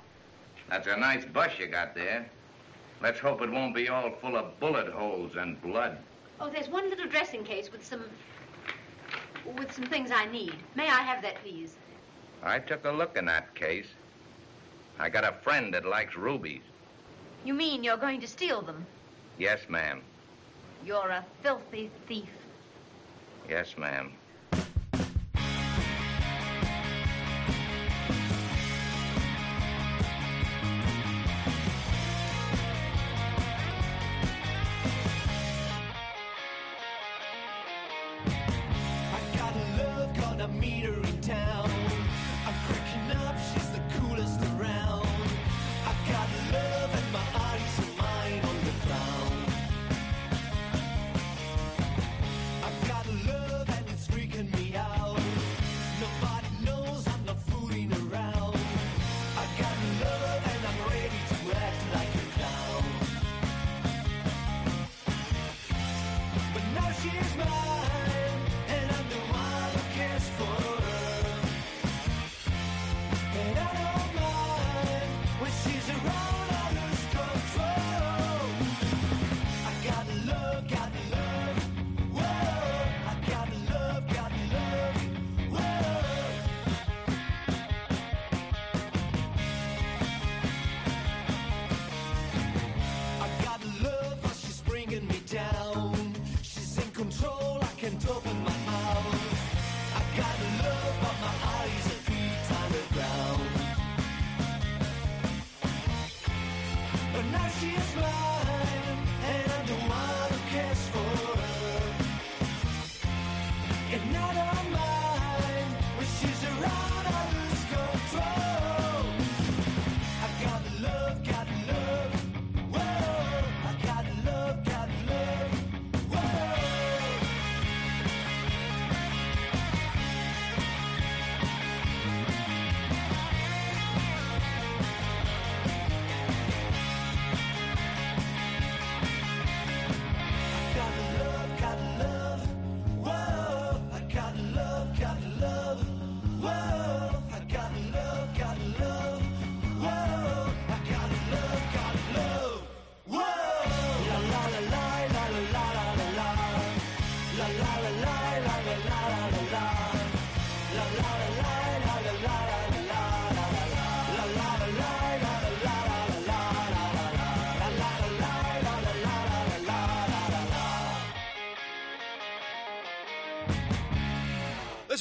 That's a nice bus you got there. Let's hope it won't be all full of bullet holes and blood. Oh, there's one little dressing case with some. with some things I need. May I have that, please? I took a look in that case. I got a friend that likes rubies. You mean you're going to steal them? Yes, ma'am. You're a filthy thief. Yes, ma'am.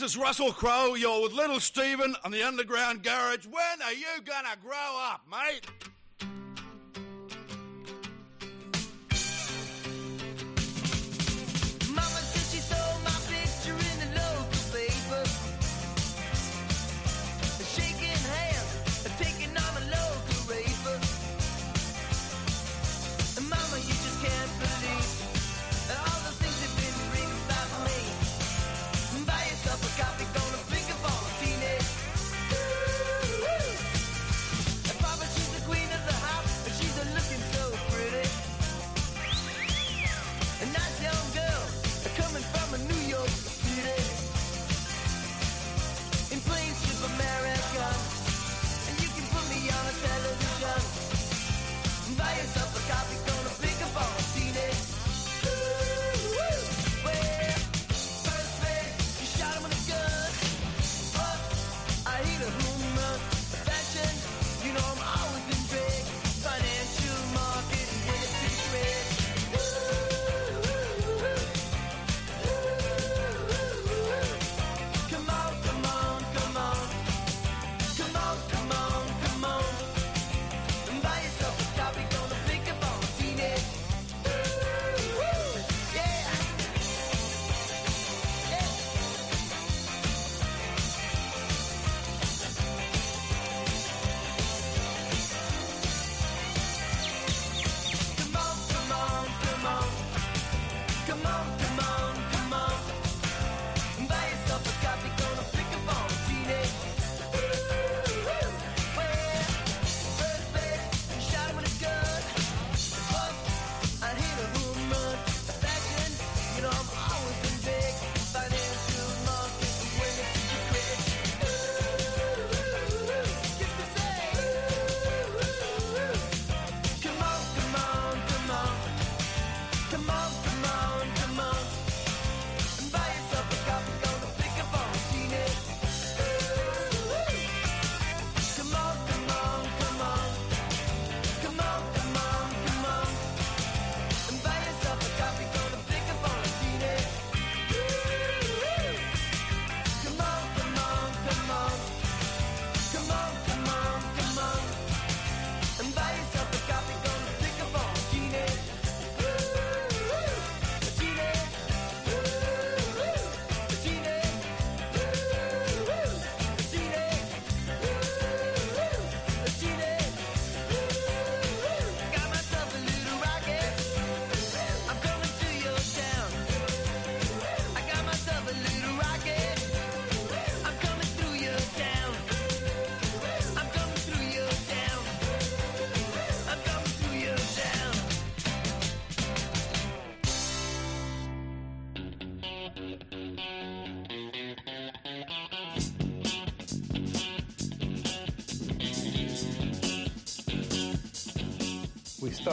is Russell Crowe. You're with Little Steven on the Underground Garage. When are you going to grow up, mate?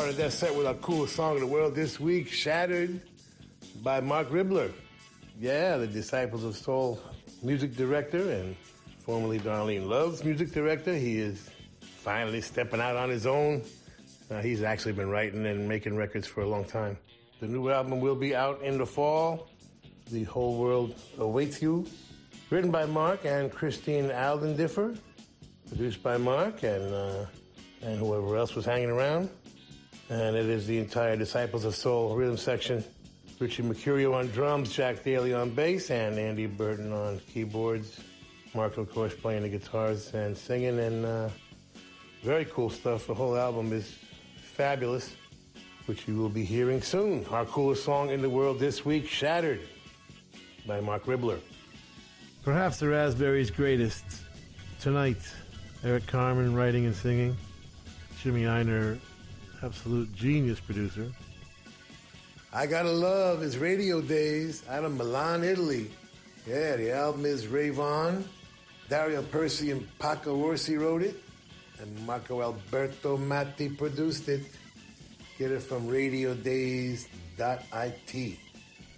started that set with our coolest song in the world this week, Shattered by Marc Ribler. Yeah, the Disciples of Soul music director and formerly Darlene Love's music director. He is finally stepping out on his own. He's actually been writing and making records for a long time. The new album will be out in the fall. The Whole World Awaits You. Written by Marc and Christine Aldendiffer. Produced by Marc and, uh, and whoever else was hanging around. And it is the entire Disciples of Soul rhythm section. Richie Mercurio on drums, Jack Daley on bass, and Andy Burton on keyboards. Marc, of course, playing the guitars and singing, and uh, very cool stuff. The whole album is fabulous, which you will be hearing soon. Our coolest song in the world this week, Shattered, by Marc Ribler. Perhaps the Raspberries' greatest. Tonight, Eric Carmen writing and singing. Jimmy Ienner, absolute genius producer. I Gotta Love his Radio Days out of Milan, Italy. Yeah, the album is Ray Rayvon. Dario Persi and Paco Orsi wrote it, and Marco Alberto Matti produced it. Get it from radiodays.it.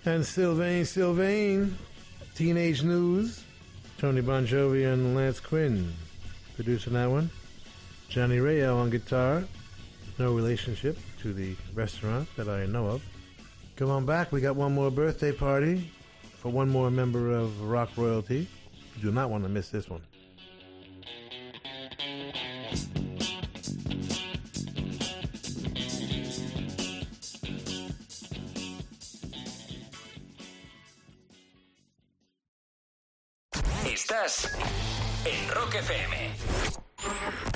And Sylvain Sylvain, Teenage News. Tony Bongiovi and Lance Quinn producing that one. Johnny Rao on guitar. No relationship to the restaurant that I know of. Come on back. We got one more birthday party for one more member of rock royalty. You do not want to miss this one. Estás en Rock FM.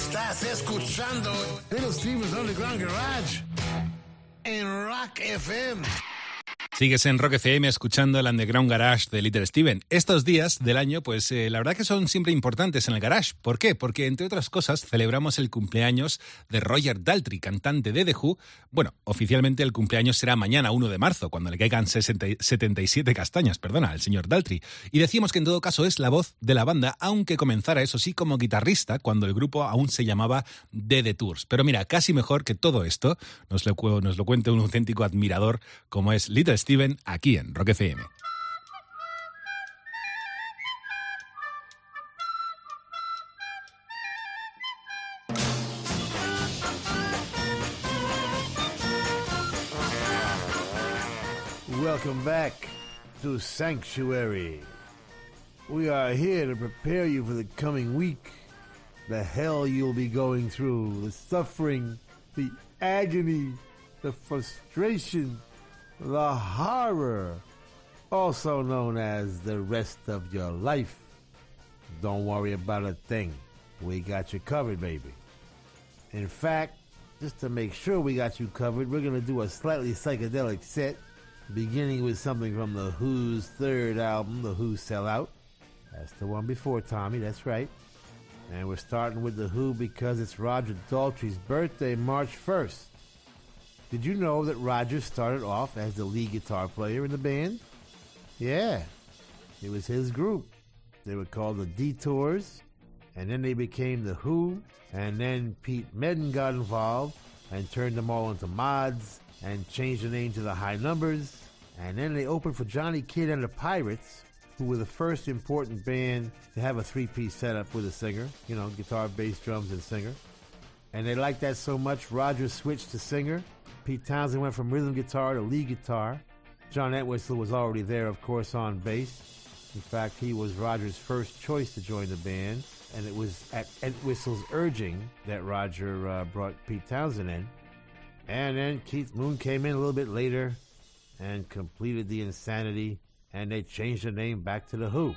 Estás escuchando Underground Garage en Rock FM. Sigues en Rock FM escuchando el Underground Garage de Little Steven. Estos días del año, pues eh, la verdad que son siempre importantes en el garage. ¿Por qué? Porque entre otras cosas celebramos el cumpleaños de Roger Daltrey, cantante de The Who. Bueno, oficialmente el cumpleaños será mañana, 1 de marzo, cuando le caigan 60 y- 77 castañas, perdona, al señor Daltrey. Y decimos que en todo caso es la voz de la banda, aunque comenzara eso sí como guitarrista cuando el grupo aún se llamaba The The Tours. Pero mira, casi mejor que todo esto nos lo, nos lo cuente un auténtico admirador como es Little Steven aquí en Rock FM. Welcome back to Sanctuary. We are here to prepare you for the coming week. The hell you'll be going through, the suffering, the agony, the frustration, the horror, also known as the rest of your life. Don't worry about a thing. We got you covered, baby. In fact, just to make sure we got you covered, we're going to do a slightly psychedelic set, beginning with something from The Who's third album, The Who Sell Out. That's the one before Tommy, that's right. And we're starting with The Who because it's Roger Daltrey's birthday, March 1st. Did you know that Roger started off as the lead guitar player in the band? Yeah, it was his group. They were called the Detours, and then they became The Who, and then Pete Meaden got involved and turned them all into mods and changed the name to the High Numbers, and then they opened for Johnny Kidd and the Pirates, who were the first important band to have a three-piece setup with a singer, you know, guitar, bass, drums, and singer. And they liked that so much, Roger switched to singer. Pete Townshend went from rhythm guitar to lead guitar. John Entwistle was already there, of course, on bass. In fact, he was Roger's first choice to join the band, and it was at Entwistle's urging that Roger uh, brought Pete Townshend in. And then Keith Moon came in a little bit later and completed the insanity, and they changed the name back to The Who.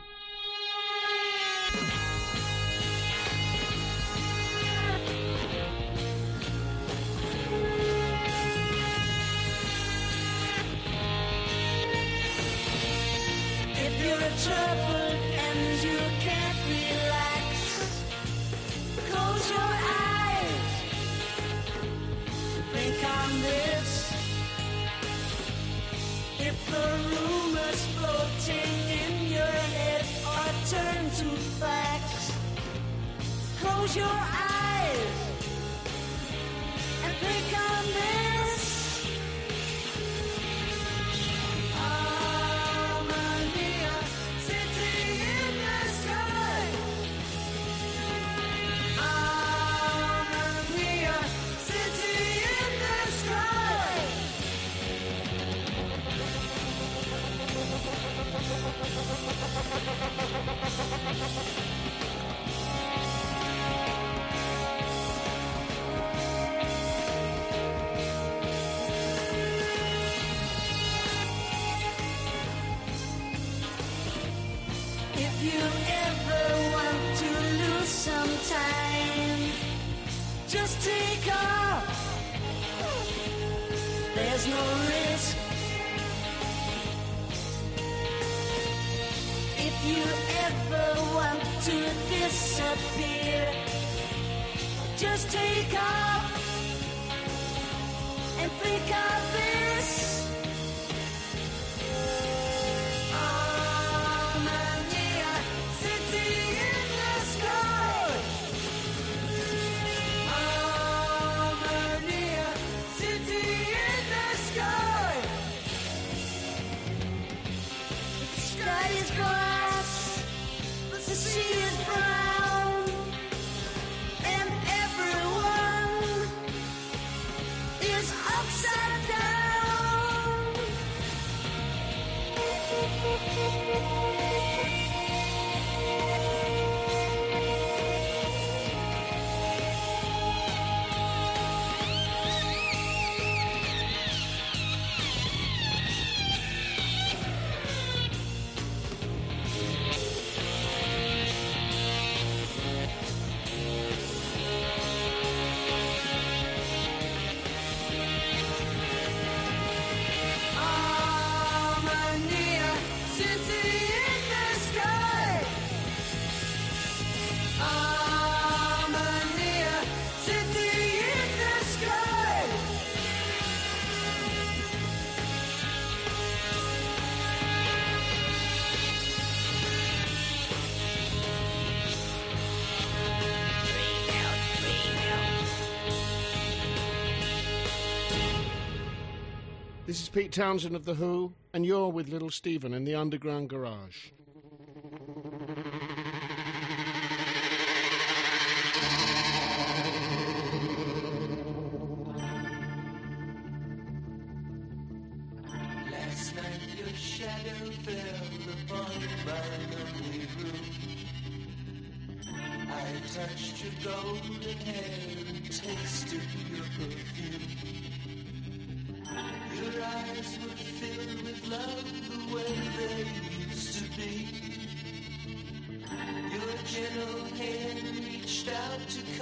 This is Pete Townshend of The Who, and you're with Little Steven in the Underground Garage. touched your golden hair and tasted your perfume eyes were filled with love the way they used to be. Your gentle hand reached out to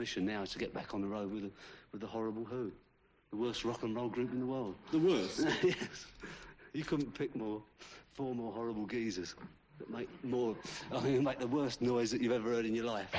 ambition now is to get back on the road with, the, with the horrible Who, the worst rock and roll group in the world. The worst? yes. You couldn't pick more, four more horrible geezers that make more, I mean, make the worst noise that you've ever heard in your life.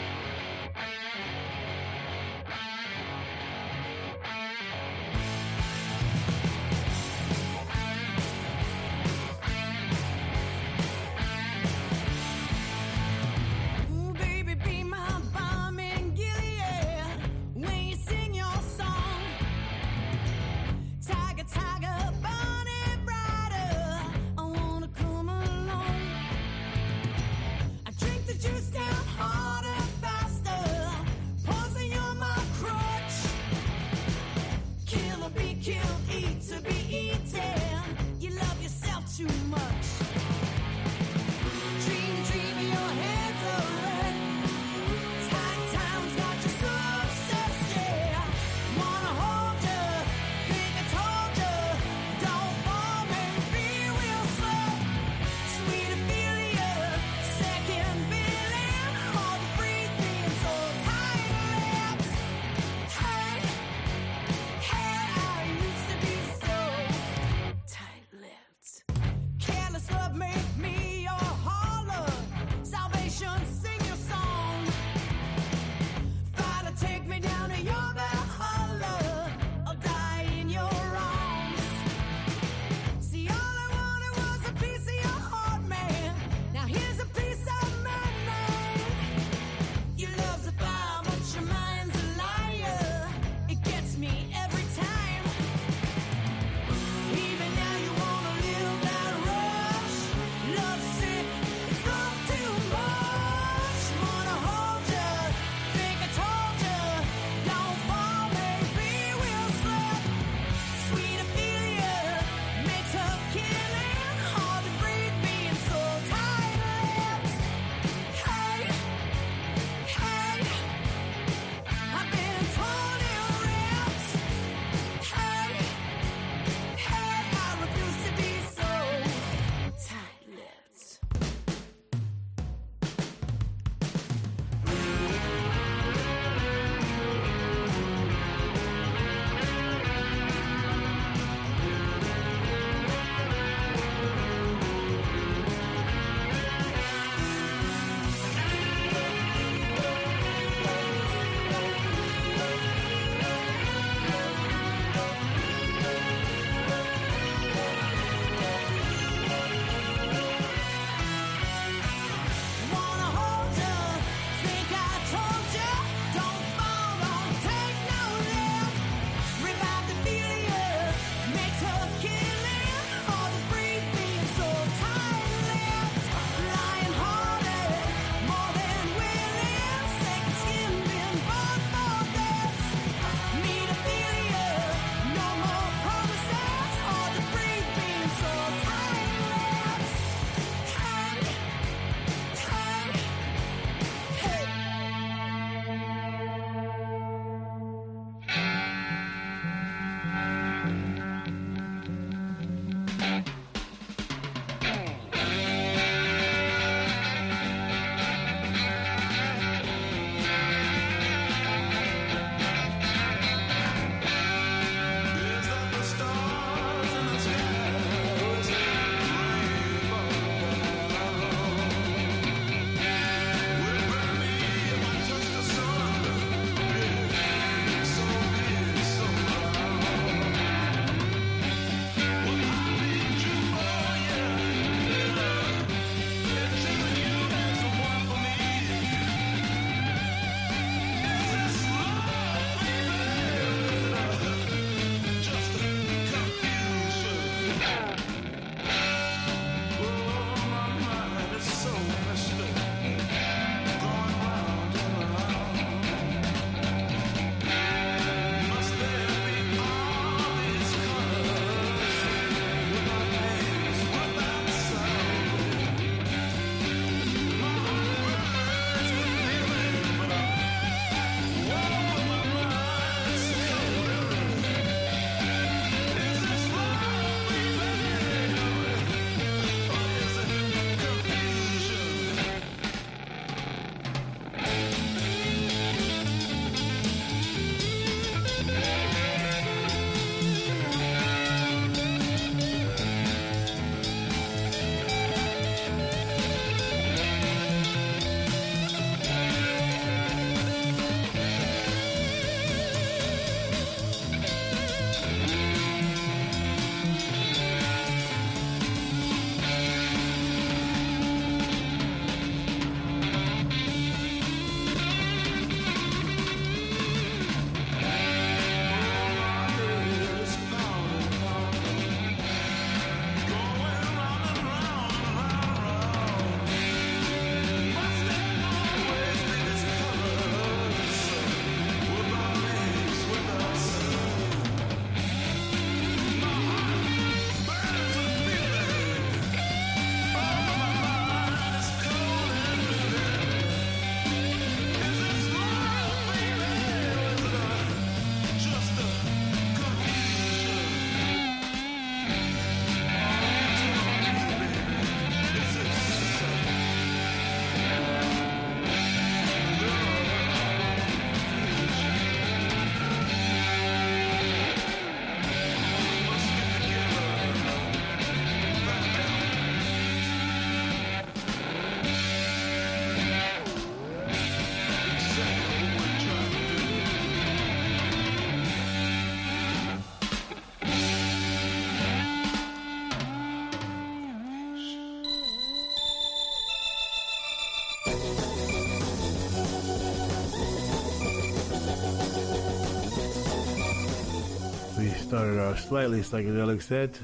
Slightly psychedelic set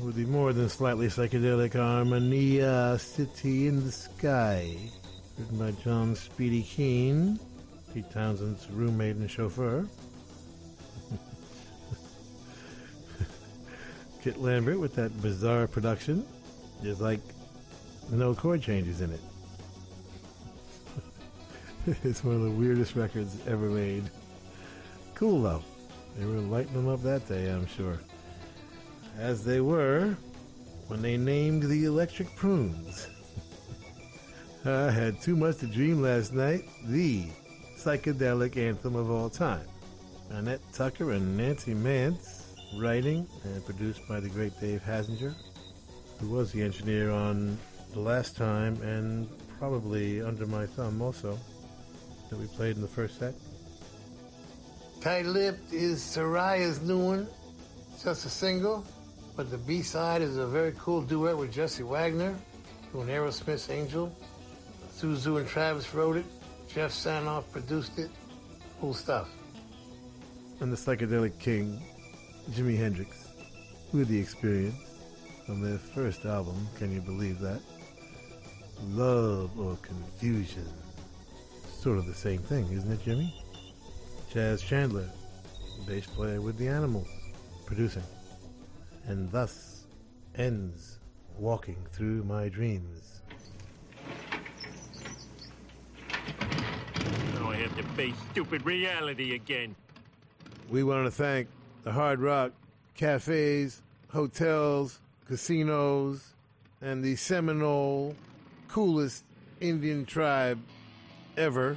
with the more than slightly psychedelic Armenia City in the Sky, written by John Speedy Keene, Pete Townshend's roommate and chauffeur. Kit Lambert with that bizarre production. There's like no chord changes in it. it's one of the weirdest records ever made. Cool though. They were lighting them up that day, I'm sure. As they were when they named the Electric Prunes. I had too much to dream last night. The psychedelic anthem of all time. Annette Tucker and Nancie Mantz, writing and produced by the great Dave Hassinger, who was the engineer on the last time and probably under my thumb also that we played in the first set. Tight Lipped is Soraya's new one. It's just a single, but the B side is a very cool duet with Jesse Wagner, doing Aerosmith's Angel. Suzu and Travis wrote it. Jeff Sanoff produced it. Cool stuff. And the psychedelic king, Jimi Hendrix, with the experience from their first album. Can you believe that? Love or confusion. Sort of the same thing, isn't it, Jimmy? Chaz Chandler, bass player with the Animals, producing. And thus ends Walking Through My Dreams. Now I have to face stupid reality again. We want to thank the Hard Rock cafes, hotels, casinos, and the Seminole coolest Indian tribe ever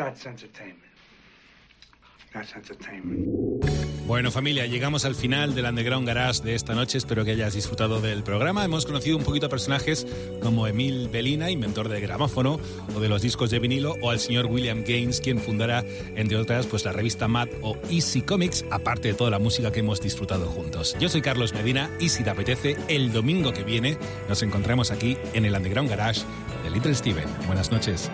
That's entertainment. That's entertainment. Bueno familia, llegamos al final del Underground Garage de esta noche. Espero que hayas disfrutado del programa. Hemos conocido un poquito a personajes como Emil Belina, inventor del gramófono o de los discos de vinilo, o al señor William Gaines, quien fundará, entre otras, pues la revista Mad o Easy Comics, aparte de toda la música que hemos disfrutado juntos. Yo soy Carlos Medina y si te apetece, el domingo que viene nos encontramos aquí en el Underground Garage de Little Steven. Buenas noches.